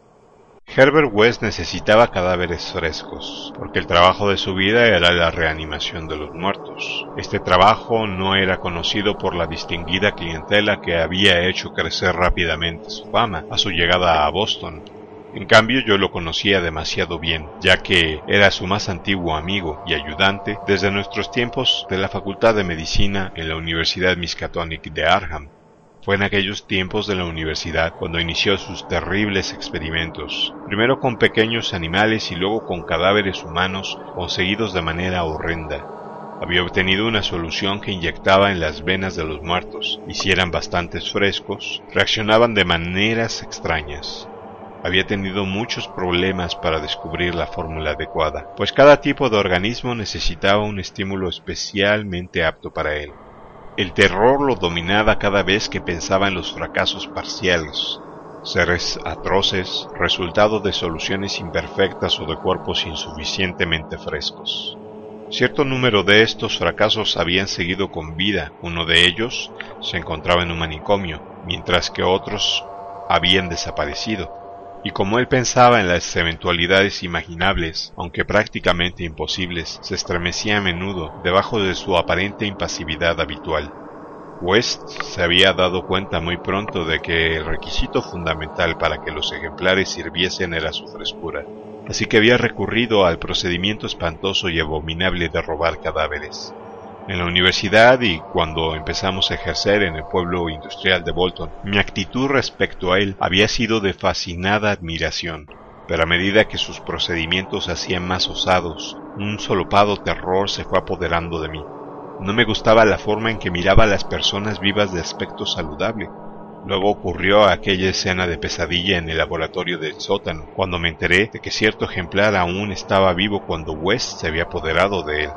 Herbert West necesitaba cadáveres frescos, porque el trabajo de su vida era la reanimación de los muertos. Este trabajo no era conocido por la distinguida clientela que había hecho crecer rápidamente su fama a su llegada a Boston. En cambio yo lo conocía demasiado bien, ya que era su más antiguo amigo y ayudante desde nuestros tiempos de la Facultad de Medicina en la Universidad Miskatonic de Arham. Fue en aquellos tiempos de la universidad cuando inició sus terribles experimentos, primero con pequeños animales y luego con cadáveres humanos conseguidos de manera horrenda. Había obtenido una solución que inyectaba en las venas de los muertos, y si eran bastante frescos, reaccionaban de maneras extrañas. Había tenido muchos problemas para descubrir la fórmula adecuada, pues cada tipo de organismo necesitaba un estímulo especialmente apto para él. El terror lo dominaba cada vez que pensaba en los fracasos parciales, seres atroces, resultado de soluciones imperfectas o de cuerpos insuficientemente frescos. Cierto número de estos fracasos habían seguido con vida, uno de ellos se encontraba en un manicomio, mientras que otros habían desaparecido, y como él pensaba en las eventualidades imaginables, aunque prácticamente imposibles, se estremecía a menudo debajo de su aparente impasividad habitual. West se había dado cuenta muy pronto de que el requisito fundamental para que los ejemplares sirviesen era su frescura, así que había recurrido al procedimiento espantoso y abominable de robar cadáveres. En la universidad y cuando empezamos a ejercer en el pueblo industrial de Bolton, mi actitud respecto a él había sido de fascinada admiración, pero a medida que sus procedimientos se hacían más osados, un solopado terror se fue apoderando de mí. No me gustaba la forma en que miraba a las personas vivas de aspecto saludable. Luego ocurrió aquella escena de pesadilla en el laboratorio del sótano, cuando me enteré de que cierto ejemplar aún estaba vivo cuando West se había apoderado de él.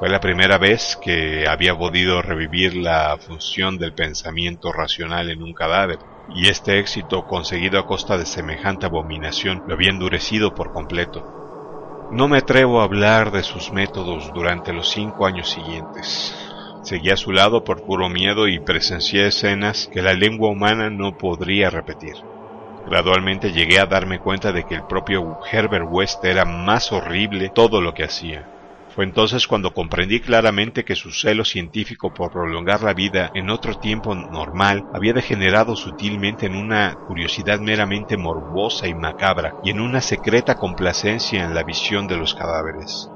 Fue la primera vez que había podido revivir la función del pensamiento racional en un cadáver, y este éxito conseguido a costa de semejante abominación lo había endurecido por completo. No me atrevo a hablar de sus métodos durante los cinco años siguientes. Seguí a su lado por puro miedo y presencié escenas que la lengua humana no podría repetir. Gradualmente llegué a darme cuenta de que el propio Herbert West era más horrible todo lo que hacía. Fue entonces cuando comprendí claramente que su celo científico por prolongar la vida en otro tiempo normal había degenerado sutilmente en una curiosidad meramente morbosa y macabra y en una secreta complacencia en la visión de los cadáveres.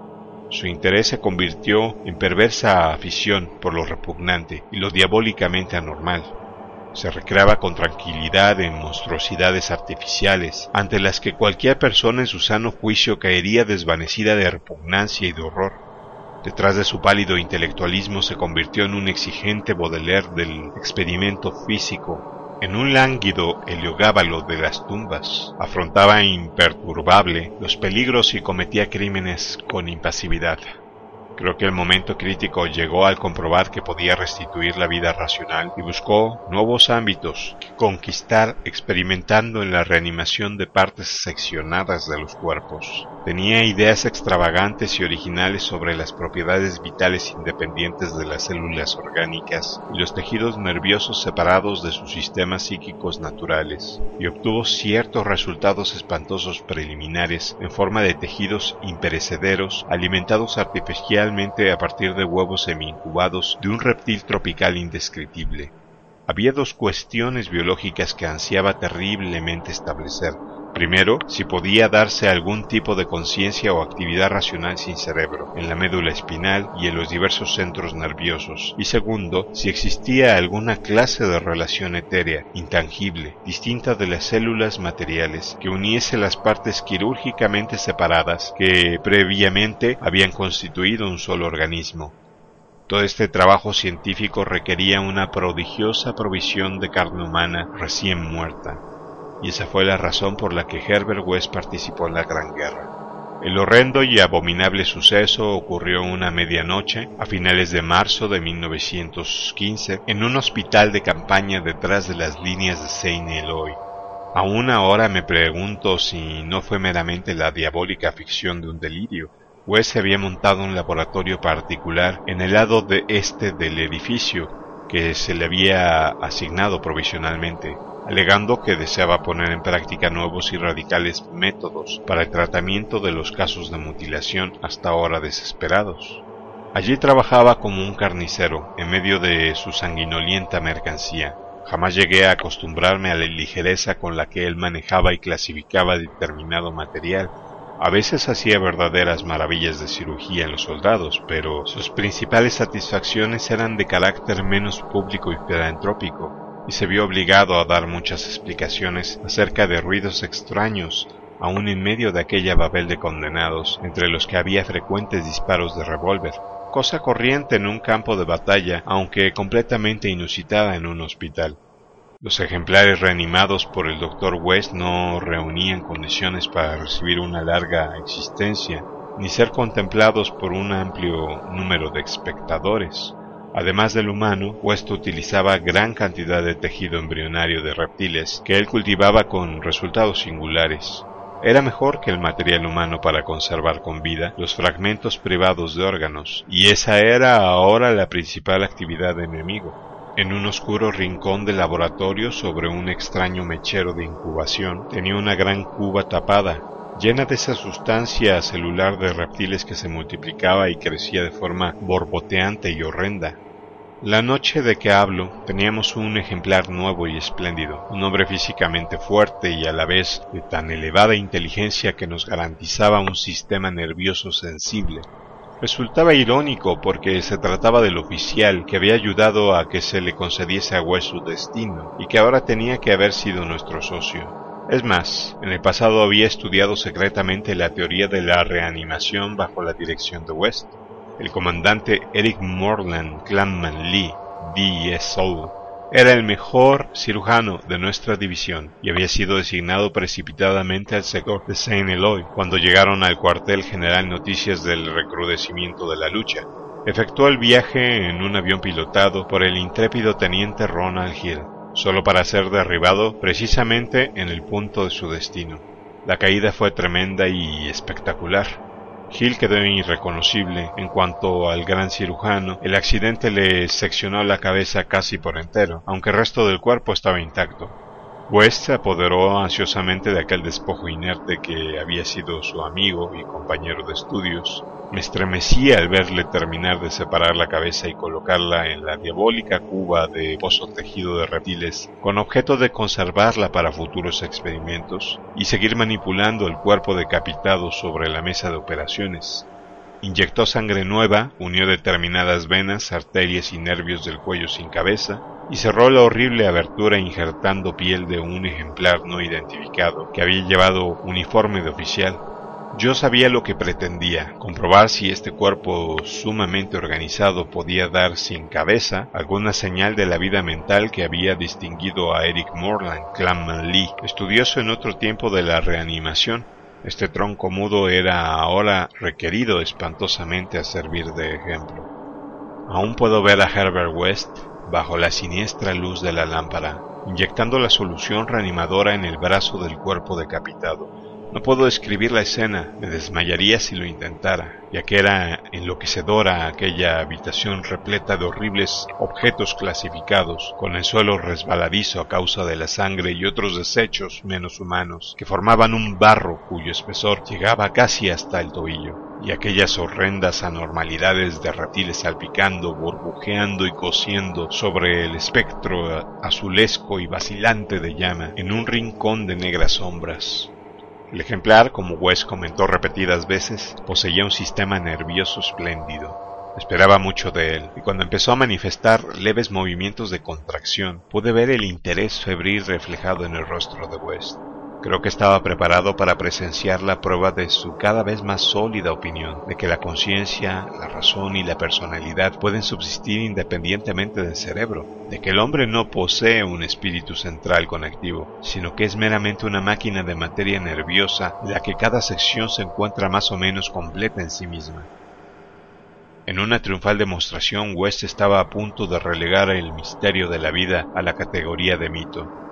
Su interés se convirtió en perversa afición por lo repugnante y lo diabólicamente anormal. Se recreaba con tranquilidad en monstruosidades artificiales, ante las que cualquier persona en su sano juicio caería desvanecida de repugnancia y de horror. Detrás de su pálido intelectualismo se convirtió en un exigente Baudelaire del experimento físico, en un lánguido heliogábalo de las tumbas. Afrontaba imperturbable los peligros y cometía crímenes con impasividad. Creo que el momento crítico llegó al comprobar que podía restituir la vida racional y buscó nuevos ámbitos que conquistar experimentando en la reanimación de partes seccionadas de los cuerpos. Tenía ideas extravagantes y originales sobre las propiedades vitales independientes de las células orgánicas y los tejidos nerviosos separados de sus sistemas psíquicos naturales, y obtuvo ciertos resultados espantosos preliminares en forma de tejidos imperecederos alimentados artificialmente a partir de huevos semi-incubados de un reptil tropical indescriptible. Había dos cuestiones biológicas que ansiaba terriblemente establecer Primero, si podía darse algún tipo de conciencia o actividad racional sin cerebro, en la médula espinal y en los diversos centros nerviosos. Y segundo, si existía alguna clase de relación etérea, intangible, distinta de las células materiales, que uniese las partes quirúrgicamente separadas que previamente habían constituido un solo organismo. Todo este trabajo científico requería una prodigiosa provisión de carne humana recién muerta y esa fue la razón por la que Herbert West participó en la Gran Guerra. El horrendo y abominable suceso ocurrió una medianoche a finales de marzo de 1915 en un hospital de campaña detrás de las líneas de Saint-Eloi. Aún ahora me pregunto si no fue meramente la diabólica ficción de un delirio. West se había montado un laboratorio particular en el lado de este del edificio que se le había asignado provisionalmente alegando que deseaba poner en práctica nuevos y radicales métodos para el tratamiento de los casos de mutilación hasta ahora desesperados. Allí trabajaba como un carnicero en medio de su sanguinolienta mercancía. Jamás llegué a acostumbrarme a la ligereza con la que él manejaba y clasificaba determinado material. A veces hacía verdaderas maravillas de cirugía en los soldados, pero sus principales satisfacciones eran de carácter menos público y filantrópico y se vio obligado a dar muchas explicaciones acerca de ruidos extraños aún en medio de aquella babel de condenados, entre los que había frecuentes disparos de revólver, cosa corriente en un campo de batalla, aunque completamente inusitada en un hospital. Los ejemplares reanimados por el doctor West no reunían condiciones para recibir una larga existencia, ni ser contemplados por un amplio número de espectadores. Además del humano, West utilizaba gran cantidad de tejido embrionario de reptiles que él cultivaba con resultados singulares. Era mejor que el material humano para conservar con vida los fragmentos privados de órganos, y esa era ahora la principal actividad de mi amigo. En un oscuro rincón del laboratorio, sobre un extraño mechero de incubación, tenía una gran cuba tapada, llena de esa sustancia celular de reptiles que se multiplicaba y crecía de forma borboteante y horrenda. La noche de que hablo teníamos un ejemplar nuevo y espléndido, un hombre físicamente fuerte y a la vez de tan elevada inteligencia que nos garantizaba un sistema nervioso sensible. Resultaba irónico porque se trataba del oficial que había ayudado a que se le concediese a West su destino y que ahora tenía que haber sido nuestro socio. Es más, en el pasado había estudiado secretamente la teoría de la reanimación bajo la dirección de West el comandante Eric Morland Clanman Lee, DSO, era el mejor cirujano de nuestra división y había sido designado precipitadamente al sector de Saint Eloy cuando llegaron al cuartel general noticias del recrudecimiento de la lucha. Efectuó el viaje en un avión pilotado por el intrépido teniente Ronald Hill, solo para ser derribado precisamente en el punto de su destino. La caída fue tremenda y espectacular. Hill quedó irreconocible. En cuanto al gran cirujano, el accidente le seccionó la cabeza casi por entero, aunque el resto del cuerpo estaba intacto. West se apoderó ansiosamente de aquel despojo inerte que había sido su amigo y compañero de estudios. Me estremecía al verle terminar de separar la cabeza y colocarla en la diabólica cuba de pozo tejido de reptiles, con objeto de conservarla para futuros experimentos y seguir manipulando el cuerpo decapitado sobre la mesa de operaciones. Inyectó sangre nueva, unió determinadas venas, arterias y nervios del cuello sin cabeza, y cerró la horrible abertura injertando piel de un ejemplar no identificado que había llevado uniforme de oficial. Yo sabía lo que pretendía, comprobar si este cuerpo sumamente organizado podía dar sin cabeza alguna señal de la vida mental que había distinguido a Eric Morland, Clanman Lee, estudioso en otro tiempo de la reanimación. Este tronco mudo era ahora requerido espantosamente a servir de ejemplo. Aún puedo ver a Herbert West, bajo la siniestra luz de la lámpara, inyectando la solución reanimadora en el brazo del cuerpo decapitado. No puedo describir la escena, me desmayaría si lo intentara, ya que era enloquecedora aquella habitación repleta de horribles objetos clasificados, con el suelo resbaladizo a causa de la sangre y otros desechos menos humanos, que formaban un barro cuyo espesor llegaba casi hasta el tobillo, y aquellas horrendas anormalidades de reptiles salpicando, burbujeando y cosiendo sobre el espectro azulesco y vacilante de llama en un rincón de negras sombras. El ejemplar, como West comentó repetidas veces, poseía un sistema nervioso espléndido. Esperaba mucho de él, y cuando empezó a manifestar leves movimientos de contracción, pude ver el interés febril reflejado en el rostro de West. Creo que estaba preparado para presenciar la prueba de su cada vez más sólida opinión de que la conciencia, la razón y la personalidad pueden subsistir independientemente del cerebro, de que el hombre no posee un espíritu central conectivo, sino que es meramente una máquina de materia nerviosa de la que cada sección se encuentra más o menos completa en sí misma. En una triunfal demostración, West estaba a punto de relegar el misterio de la vida a la categoría de mito.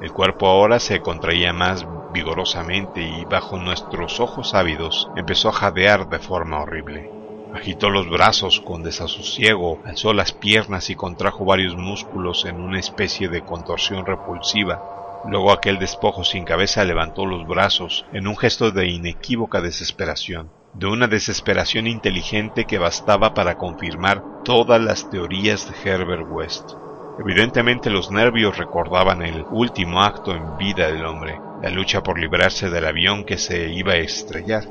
El cuerpo ahora se contraía más vigorosamente y bajo nuestros ojos ávidos empezó a jadear de forma horrible. Agitó los brazos con desasosiego, alzó las piernas y contrajo varios músculos en una especie de contorsión repulsiva. Luego aquel despojo sin cabeza levantó los brazos en un gesto de inequívoca desesperación, de una desesperación inteligente que bastaba para confirmar todas las teorías de Herbert West. Evidentemente los nervios recordaban el último acto en vida del hombre, la lucha por librarse del avión que se iba a estrellar.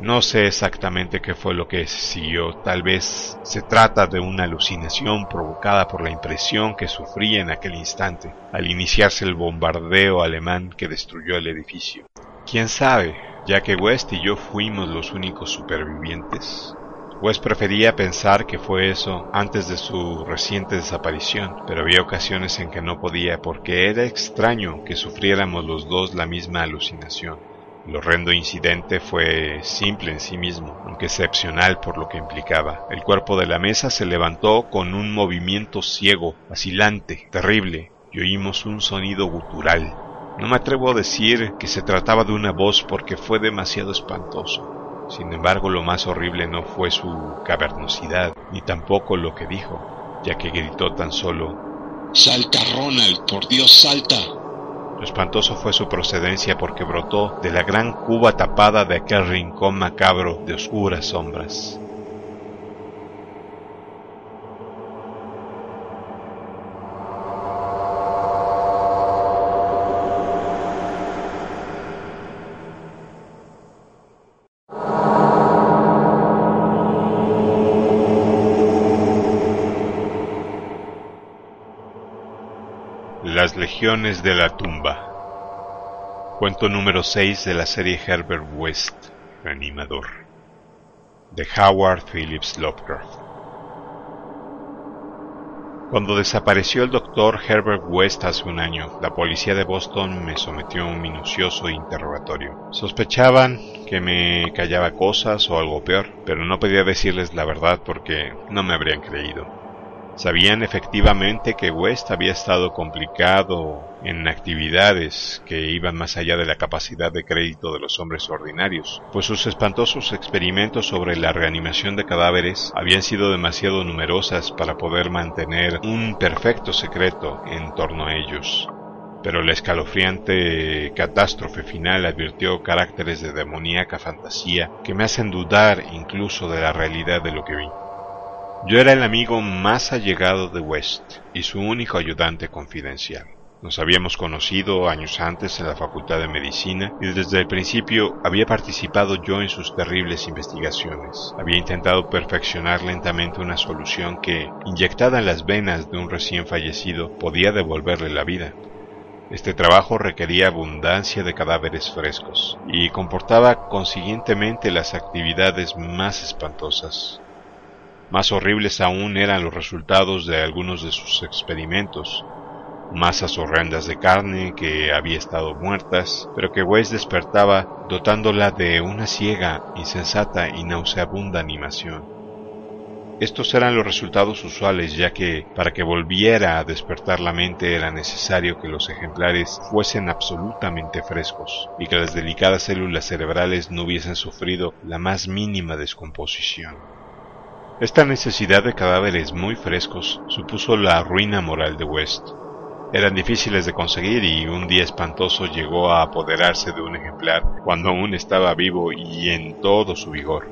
No sé exactamente qué fue lo que siguió, tal vez se trata de una alucinación provocada por la impresión que sufría en aquel instante, al iniciarse el bombardeo alemán que destruyó el edificio. ¿Quién sabe? Ya que West y yo fuimos los únicos supervivientes, prefería pensar que fue eso antes de su reciente desaparición, pero había ocasiones en que no podía porque era extraño que sufriéramos los dos la misma alucinación. El horrendo incidente fue simple en sí mismo, aunque excepcional por lo que implicaba. El cuerpo de la mesa se levantó con un movimiento ciego, vacilante, terrible, y oímos un sonido gutural. No me atrevo a decir que se trataba de una voz porque fue demasiado espantoso. Sin embargo, lo más horrible no fue su cavernosidad, ni tampoco lo que dijo, ya que gritó tan solo Salta, Ronald, por Dios, salta. Lo espantoso fue su procedencia porque brotó de la gran cuba tapada de aquel rincón macabro de oscuras sombras. De la Tumba. Cuento número 6 de la serie Herbert West, Reanimador, de Howard Phillips Lovecraft. Cuando desapareció el doctor Herbert West hace un año, la policía de Boston me sometió a un minucioso interrogatorio. Sospechaban que me callaba cosas o algo peor, pero no podía decirles la verdad porque no me habrían creído. Sabían efectivamente que West había estado complicado en actividades que iban más allá de la capacidad de crédito de los hombres ordinarios, pues sus espantosos experimentos sobre la reanimación de cadáveres habían sido demasiado numerosas para poder mantener un perfecto secreto en torno a ellos. pero la escalofriante catástrofe final advirtió caracteres de demoníaca fantasía que me hacen dudar incluso de la realidad de lo que vi. Yo era el amigo más allegado de West y su único ayudante confidencial. Nos habíamos conocido años antes en la Facultad de Medicina y desde el principio había participado yo en sus terribles investigaciones. Había intentado perfeccionar lentamente una solución que, inyectada en las venas de un recién fallecido, podía devolverle la vida. Este trabajo requería abundancia de cadáveres frescos y comportaba consiguientemente las actividades más espantosas. Más horribles aún eran los resultados de algunos de sus experimentos, masas horrendas de carne que había estado muertas, pero que Weiss despertaba dotándola de una ciega, insensata y nauseabunda animación. Estos eran los resultados usuales, ya que para que volviera a despertar la mente era necesario que los ejemplares fuesen absolutamente frescos y que las delicadas células cerebrales no hubiesen sufrido la más mínima descomposición. Esta necesidad de cadáveres muy frescos supuso la ruina moral de West. Eran difíciles de conseguir y un día espantoso llegó a apoderarse de un ejemplar cuando aún estaba vivo y en todo su vigor.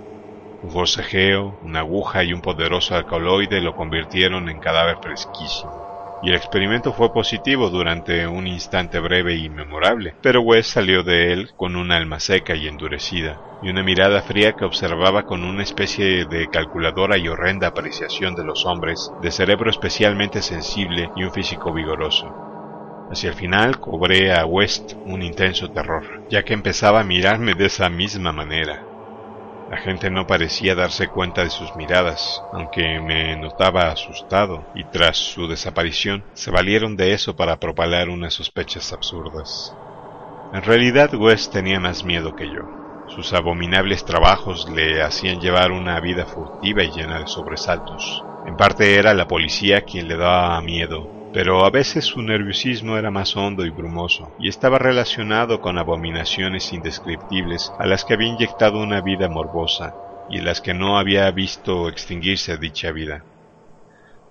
Un forcejeo, una aguja y un poderoso alcaloide lo convirtieron en cadáver fresquísimo. Y el experimento fue positivo durante un instante breve y memorable, pero West salió de él con una alma seca y endurecida, y una mirada fría que observaba con una especie de calculadora y horrenda apreciación de los hombres, de cerebro especialmente sensible y un físico vigoroso. Hacia el final cobré a West un intenso terror, ya que empezaba a mirarme de esa misma manera, la gente no parecía darse cuenta de sus miradas, aunque me notaba asustado, y tras su desaparición se valieron de eso para propalar unas sospechas absurdas. En realidad West tenía más miedo que yo. Sus abominables trabajos le hacían llevar una vida furtiva y llena de sobresaltos. En parte era la policía quien le daba miedo, pero a veces su nerviosismo era más hondo y brumoso, y estaba relacionado con abominaciones indescriptibles a las que había inyectado una vida morbosa, y en las que no había visto extinguirse dicha vida.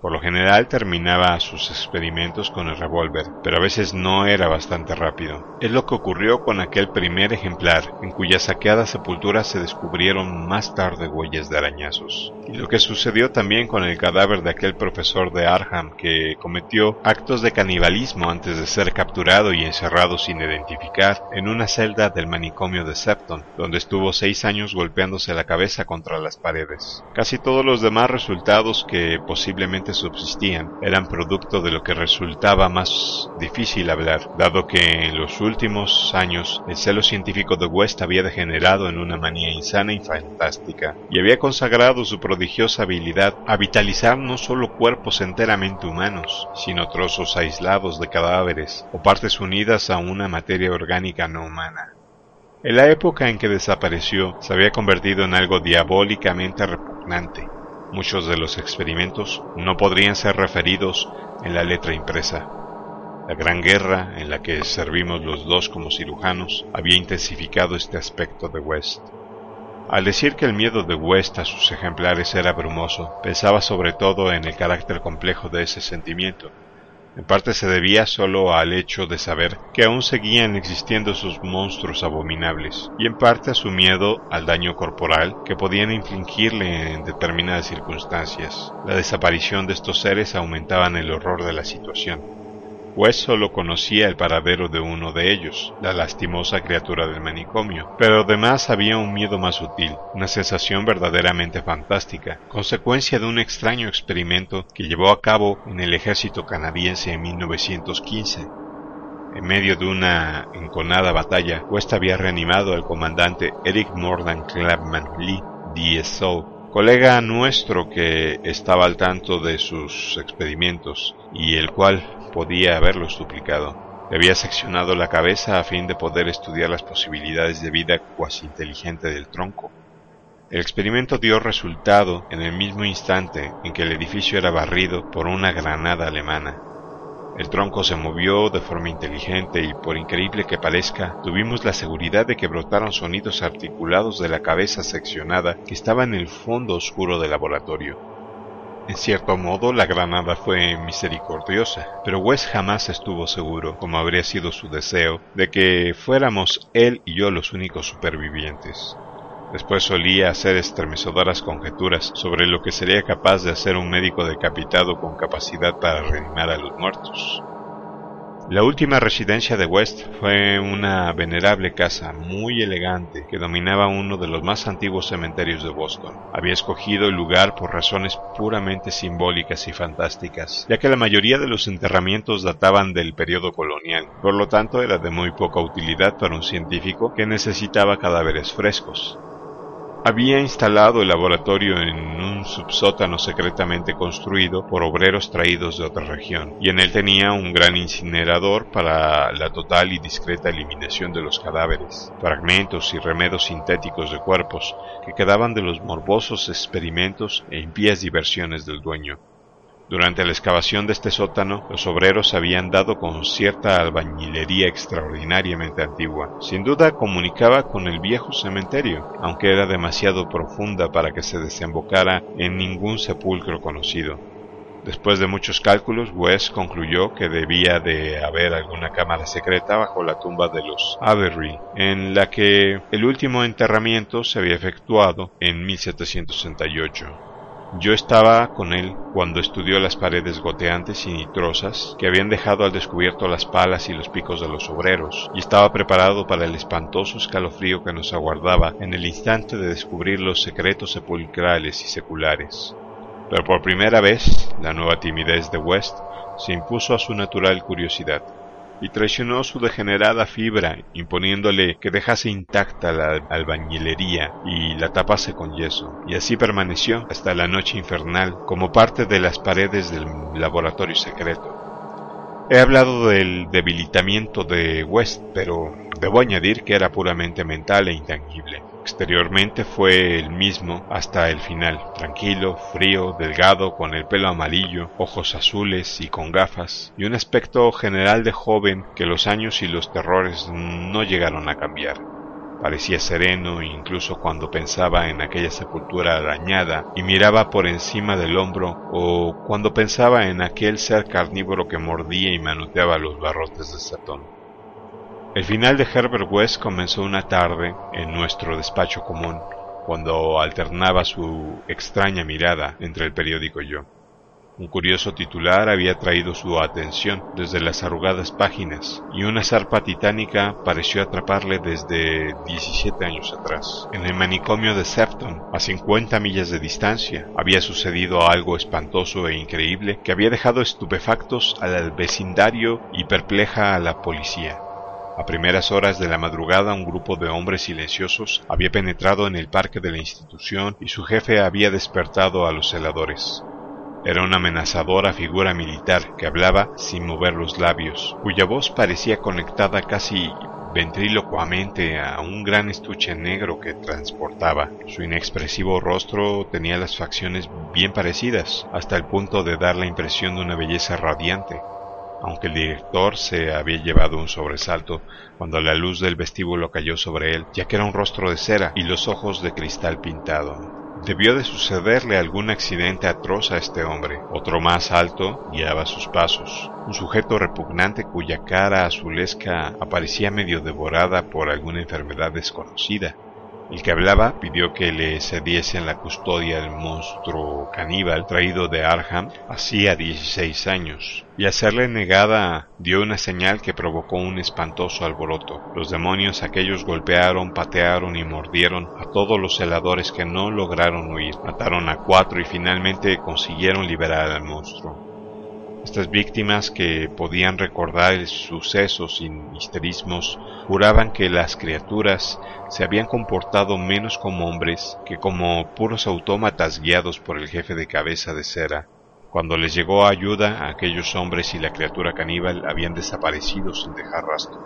Por lo general terminaba sus experimentos con el revólver, pero a veces no era bastante rápido. Es lo que ocurrió con aquel primer ejemplar, en cuya saqueada sepultura se descubrieron más tarde huellas de arañazos. Y lo que sucedió también con el cadáver de aquel profesor de Arham que cometió actos de canibalismo antes de ser capturado y encerrado sin identificar en una celda del manicomio de Septon, donde estuvo seis años golpeándose la cabeza contra las paredes. Casi todos los demás resultados que posiblemente subsistían eran producto de lo que resultaba más difícil hablar, dado que en los últimos años el celo científico de West había degenerado en una manía insana y fantástica, y había consagrado su prodigiosa habilidad a vitalizar no solo cuerpos enteramente humanos, sino trozos aislados de cadáveres o partes unidas a una materia orgánica no humana. En la época en que desapareció, se había convertido en algo diabólicamente repugnante, Muchos de los experimentos no podrían ser referidos en la letra impresa. La gran guerra en la que servimos los dos como cirujanos había intensificado este aspecto de West. Al decir que el miedo de West a sus ejemplares era brumoso, pensaba sobre todo en el carácter complejo de ese sentimiento, en parte se debía solo al hecho de saber que aún seguían existiendo esos monstruos abominables, y en parte a su miedo al daño corporal que podían infligirle en determinadas circunstancias. La desaparición de estos seres aumentaban el horror de la situación. Wes solo conocía el paradero de uno de ellos, la lastimosa criatura del manicomio, pero además había un miedo más sutil, una sensación verdaderamente fantástica, consecuencia de un extraño experimento que llevó a cabo en el ejército canadiense en 1915. En medio de una enconada batalla, West había reanimado al comandante Eric Morgan Clapman Lee, DSO, colega nuestro que estaba al tanto de sus experimentos y el cual podía haberlo suplicado. Le había seccionado la cabeza a fin de poder estudiar las posibilidades de vida cuasi inteligente del tronco. El experimento dio resultado en el mismo instante en que el edificio era barrido por una granada alemana. El tronco se movió de forma inteligente y, por increíble que parezca, tuvimos la seguridad de que brotaron sonidos articulados de la cabeza seccionada que estaba en el fondo oscuro del laboratorio. En cierto modo, la granada fue misericordiosa, pero West jamás estuvo seguro, como habría sido su deseo, de que fuéramos él y yo los únicos supervivientes. Después solía hacer estremecedoras conjeturas sobre lo que sería capaz de hacer un médico decapitado con capacidad para reanimar a los muertos. La última residencia de West fue una venerable casa muy elegante que dominaba uno de los más antiguos cementerios de Boston. Había escogido el lugar por razones puramente simbólicas y fantásticas, ya que la mayoría de los enterramientos databan del periodo colonial, por lo tanto era de muy poca utilidad para un científico que necesitaba cadáveres frescos. Había instalado el laboratorio en un subsótano secretamente construido por obreros traídos de otra región, y en él tenía un gran incinerador para la total y discreta eliminación de los cadáveres, fragmentos y remedos sintéticos de cuerpos que quedaban de los morbosos experimentos e impías diversiones del dueño. Durante la excavación de este sótano, los obreros habían dado con cierta albañilería extraordinariamente antigua. Sin duda comunicaba con el viejo cementerio, aunque era demasiado profunda para que se desembocara en ningún sepulcro conocido. Después de muchos cálculos, West concluyó que debía de haber alguna cámara secreta bajo la tumba de los Avery, en la que el último enterramiento se había efectuado en 1768. Yo estaba con él cuando estudió las paredes goteantes y nitrosas que habían dejado al descubierto las palas y los picos de los obreros, y estaba preparado para el espantoso escalofrío que nos aguardaba en el instante de descubrir los secretos sepulcrales y seculares. Pero por primera vez, la nueva timidez de West se impuso a su natural curiosidad y traicionó su degenerada fibra, imponiéndole que dejase intacta la albañilería y la tapase con yeso, y así permaneció hasta la noche infernal como parte de las paredes del laboratorio secreto. He hablado del debilitamiento de West, pero debo añadir que era puramente mental e intangible. Exteriormente fue el mismo hasta el final, tranquilo, frío, delgado, con el pelo amarillo, ojos azules y con gafas, y un aspecto general de joven que los años y los terrores no llegaron a cambiar. Parecía sereno incluso cuando pensaba en aquella sepultura arañada y miraba por encima del hombro o cuando pensaba en aquel ser carnívoro que mordía y manoteaba los barrotes de Satón. El final de Herbert West comenzó una tarde en nuestro despacho común, cuando alternaba su extraña mirada entre el periódico y yo. Un curioso titular había traído su atención desde las arrugadas páginas, y una zarpa titánica pareció atraparle desde 17 años atrás. En el manicomio de Sefton, a 50 millas de distancia, había sucedido algo espantoso e increíble que había dejado estupefactos al vecindario y perpleja a la policía. A primeras horas de la madrugada un grupo de hombres silenciosos había penetrado en el parque de la institución y su jefe había despertado a los celadores. Era una amenazadora figura militar que hablaba sin mover los labios, cuya voz parecía conectada casi ventrílocuamente a un gran estuche negro que transportaba. Su inexpresivo rostro tenía las facciones bien parecidas, hasta el punto de dar la impresión de una belleza radiante aunque el director se había llevado un sobresalto cuando la luz del vestíbulo cayó sobre él, ya que era un rostro de cera y los ojos de cristal pintado. Debió de sucederle algún accidente atroz a este hombre. Otro más alto guiaba sus pasos. Un sujeto repugnante cuya cara azulesca aparecía medio devorada por alguna enfermedad desconocida. El que hablaba pidió que le cediesen la custodia del monstruo caníbal traído de Arham hacía 16 años, y a serle negada dio una señal que provocó un espantoso alboroto. Los demonios aquellos golpearon, patearon y mordieron a todos los celadores que no lograron huir, mataron a cuatro y finalmente consiguieron liberar al monstruo. Estas víctimas que podían recordar el suceso sin histerismos juraban que las criaturas se habían comportado menos como hombres que como puros autómatas guiados por el jefe de cabeza de cera. Cuando les llegó ayuda, aquellos hombres y la criatura caníbal habían desaparecido sin dejar rastro.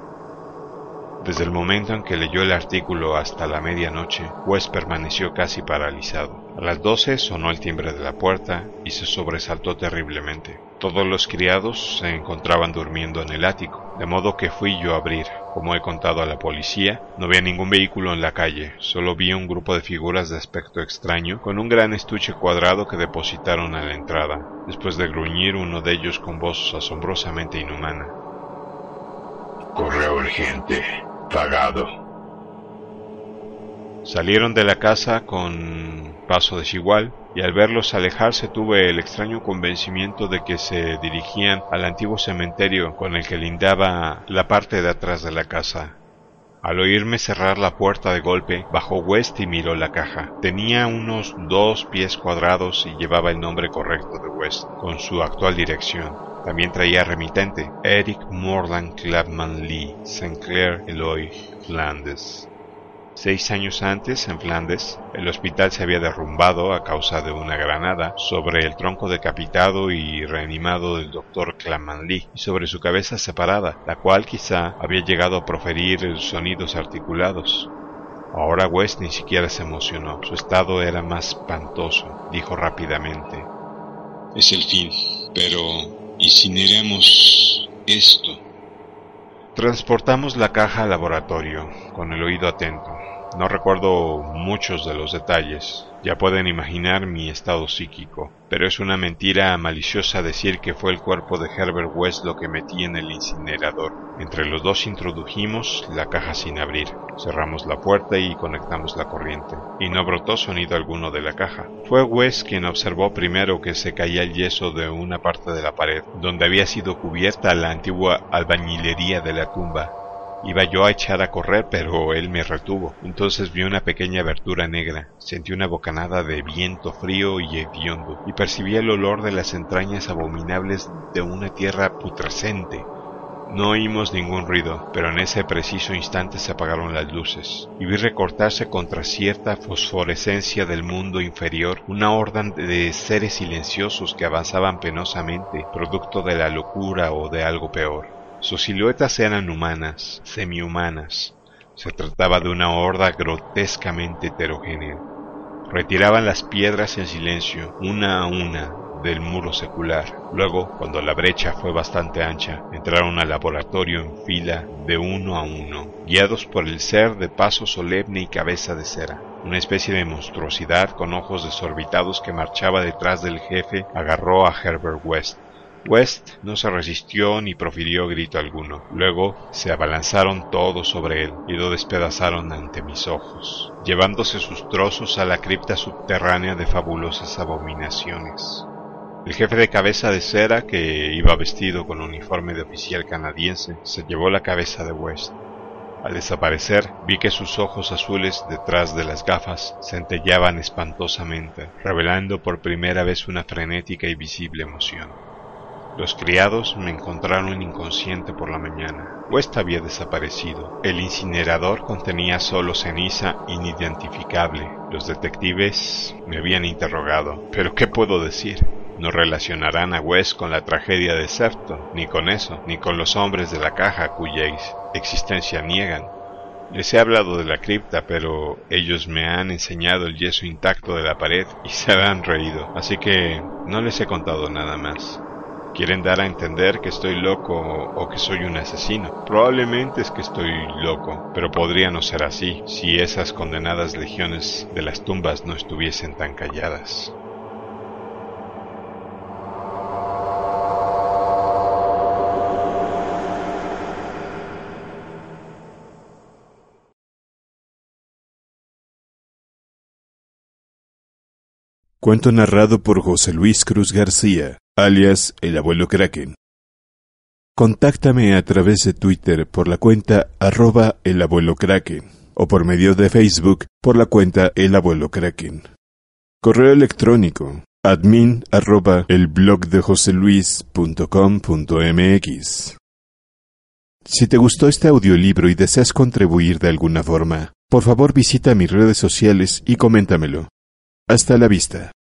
Desde el momento en que leyó el artículo hasta la medianoche, West permaneció casi paralizado. A las doce sonó el timbre de la puerta y se sobresaltó terriblemente. Todos los criados se encontraban durmiendo en el ático. de modo que fui yo a abrir. Como he contado a la policía, no había ningún vehículo en la calle, solo vi un grupo de figuras de aspecto extraño con un gran estuche cuadrado que depositaron a la entrada, después de gruñir uno de ellos con voz asombrosamente inhumana. Correo urgente, pagado. Salieron de la casa con paso desigual y al verlos alejarse tuve el extraño convencimiento de que se dirigían al antiguo cementerio con el que lindaba la parte de atrás de la casa. Al oírme cerrar la puerta de golpe, bajó West y miró la caja. Tenía unos dos pies cuadrados y llevaba el nombre correcto de West, con su actual dirección. También traía remitente, Eric Morland Clapman Lee, St. Clair, Eloy, Flandes. Seis años antes, en Flandes, el hospital se había derrumbado a causa de una granada sobre el tronco decapitado y reanimado del doctor Clamanly y sobre su cabeza separada, la cual quizá había llegado a proferir sonidos articulados. Ahora West ni siquiera se emocionó. Su estado era más espantoso, dijo rápidamente. Es el fin, pero incineremos esto. Transportamos la caja al laboratorio, con el oído atento. No recuerdo muchos de los detalles, ya pueden imaginar mi estado psíquico, pero es una mentira maliciosa decir que fue el cuerpo de Herbert West lo que metí en el incinerador. Entre los dos introdujimos la caja sin abrir, cerramos la puerta y conectamos la corriente, y no brotó sonido alguno de la caja. Fue West quien observó primero que se caía el yeso de una parte de la pared, donde había sido cubierta la antigua albañilería de la tumba, Iba yo a echar a correr, pero él me retuvo. Entonces vi una pequeña abertura negra, sentí una bocanada de viento frío y hediondo, y percibí el olor de las entrañas abominables de una tierra putrescente. No oímos ningún ruido, pero en ese preciso instante se apagaron las luces, y vi recortarse contra cierta fosforescencia del mundo inferior una horda de seres silenciosos que avanzaban penosamente, producto de la locura o de algo peor. Sus siluetas eran humanas, semi-humanas. Se trataba de una horda grotescamente heterogénea. Retiraban las piedras en silencio, una a una, del muro secular. Luego, cuando la brecha fue bastante ancha, entraron al laboratorio en fila de uno a uno, guiados por el ser de paso solemne y cabeza de cera. Una especie de monstruosidad con ojos desorbitados que marchaba detrás del jefe agarró a Herbert West West no se resistió ni profirió grito alguno. Luego se abalanzaron todos sobre él y lo despedazaron ante mis ojos, llevándose sus trozos a la cripta subterránea de fabulosas abominaciones. El jefe de cabeza de cera, que iba vestido con uniforme de oficial canadiense, se llevó la cabeza de West. Al desaparecer, vi que sus ojos azules detrás de las gafas centellaban espantosamente, revelando por primera vez una frenética y visible emoción. Los criados me encontraron inconsciente por la mañana. West había desaparecido. El incinerador contenía solo ceniza inidentificable. Los detectives me habían interrogado. Pero ¿qué puedo decir? No relacionarán a West con la tragedia de Serto, ni con eso, ni con los hombres de la caja cuya existencia niegan. Les he hablado de la cripta, pero ellos me han enseñado el yeso intacto de la pared y se han reído, así que no les he contado nada más. Quieren dar a entender que estoy loco o que soy un asesino. Probablemente es que estoy loco, pero podría no ser así si esas condenadas legiones de las tumbas no estuviesen tan calladas. Cuento narrado por José Luis Cruz García, alias el abuelo Kraken. Contáctame a través de Twitter por la cuenta arroba el abuelo Kraken o por medio de Facebook por la cuenta el abuelo Kraken. Correo electrónico admin arroba el blog de. Si te gustó este audiolibro y deseas contribuir de alguna forma, por favor visita mis redes sociales y coméntamelo. Hasta la vista.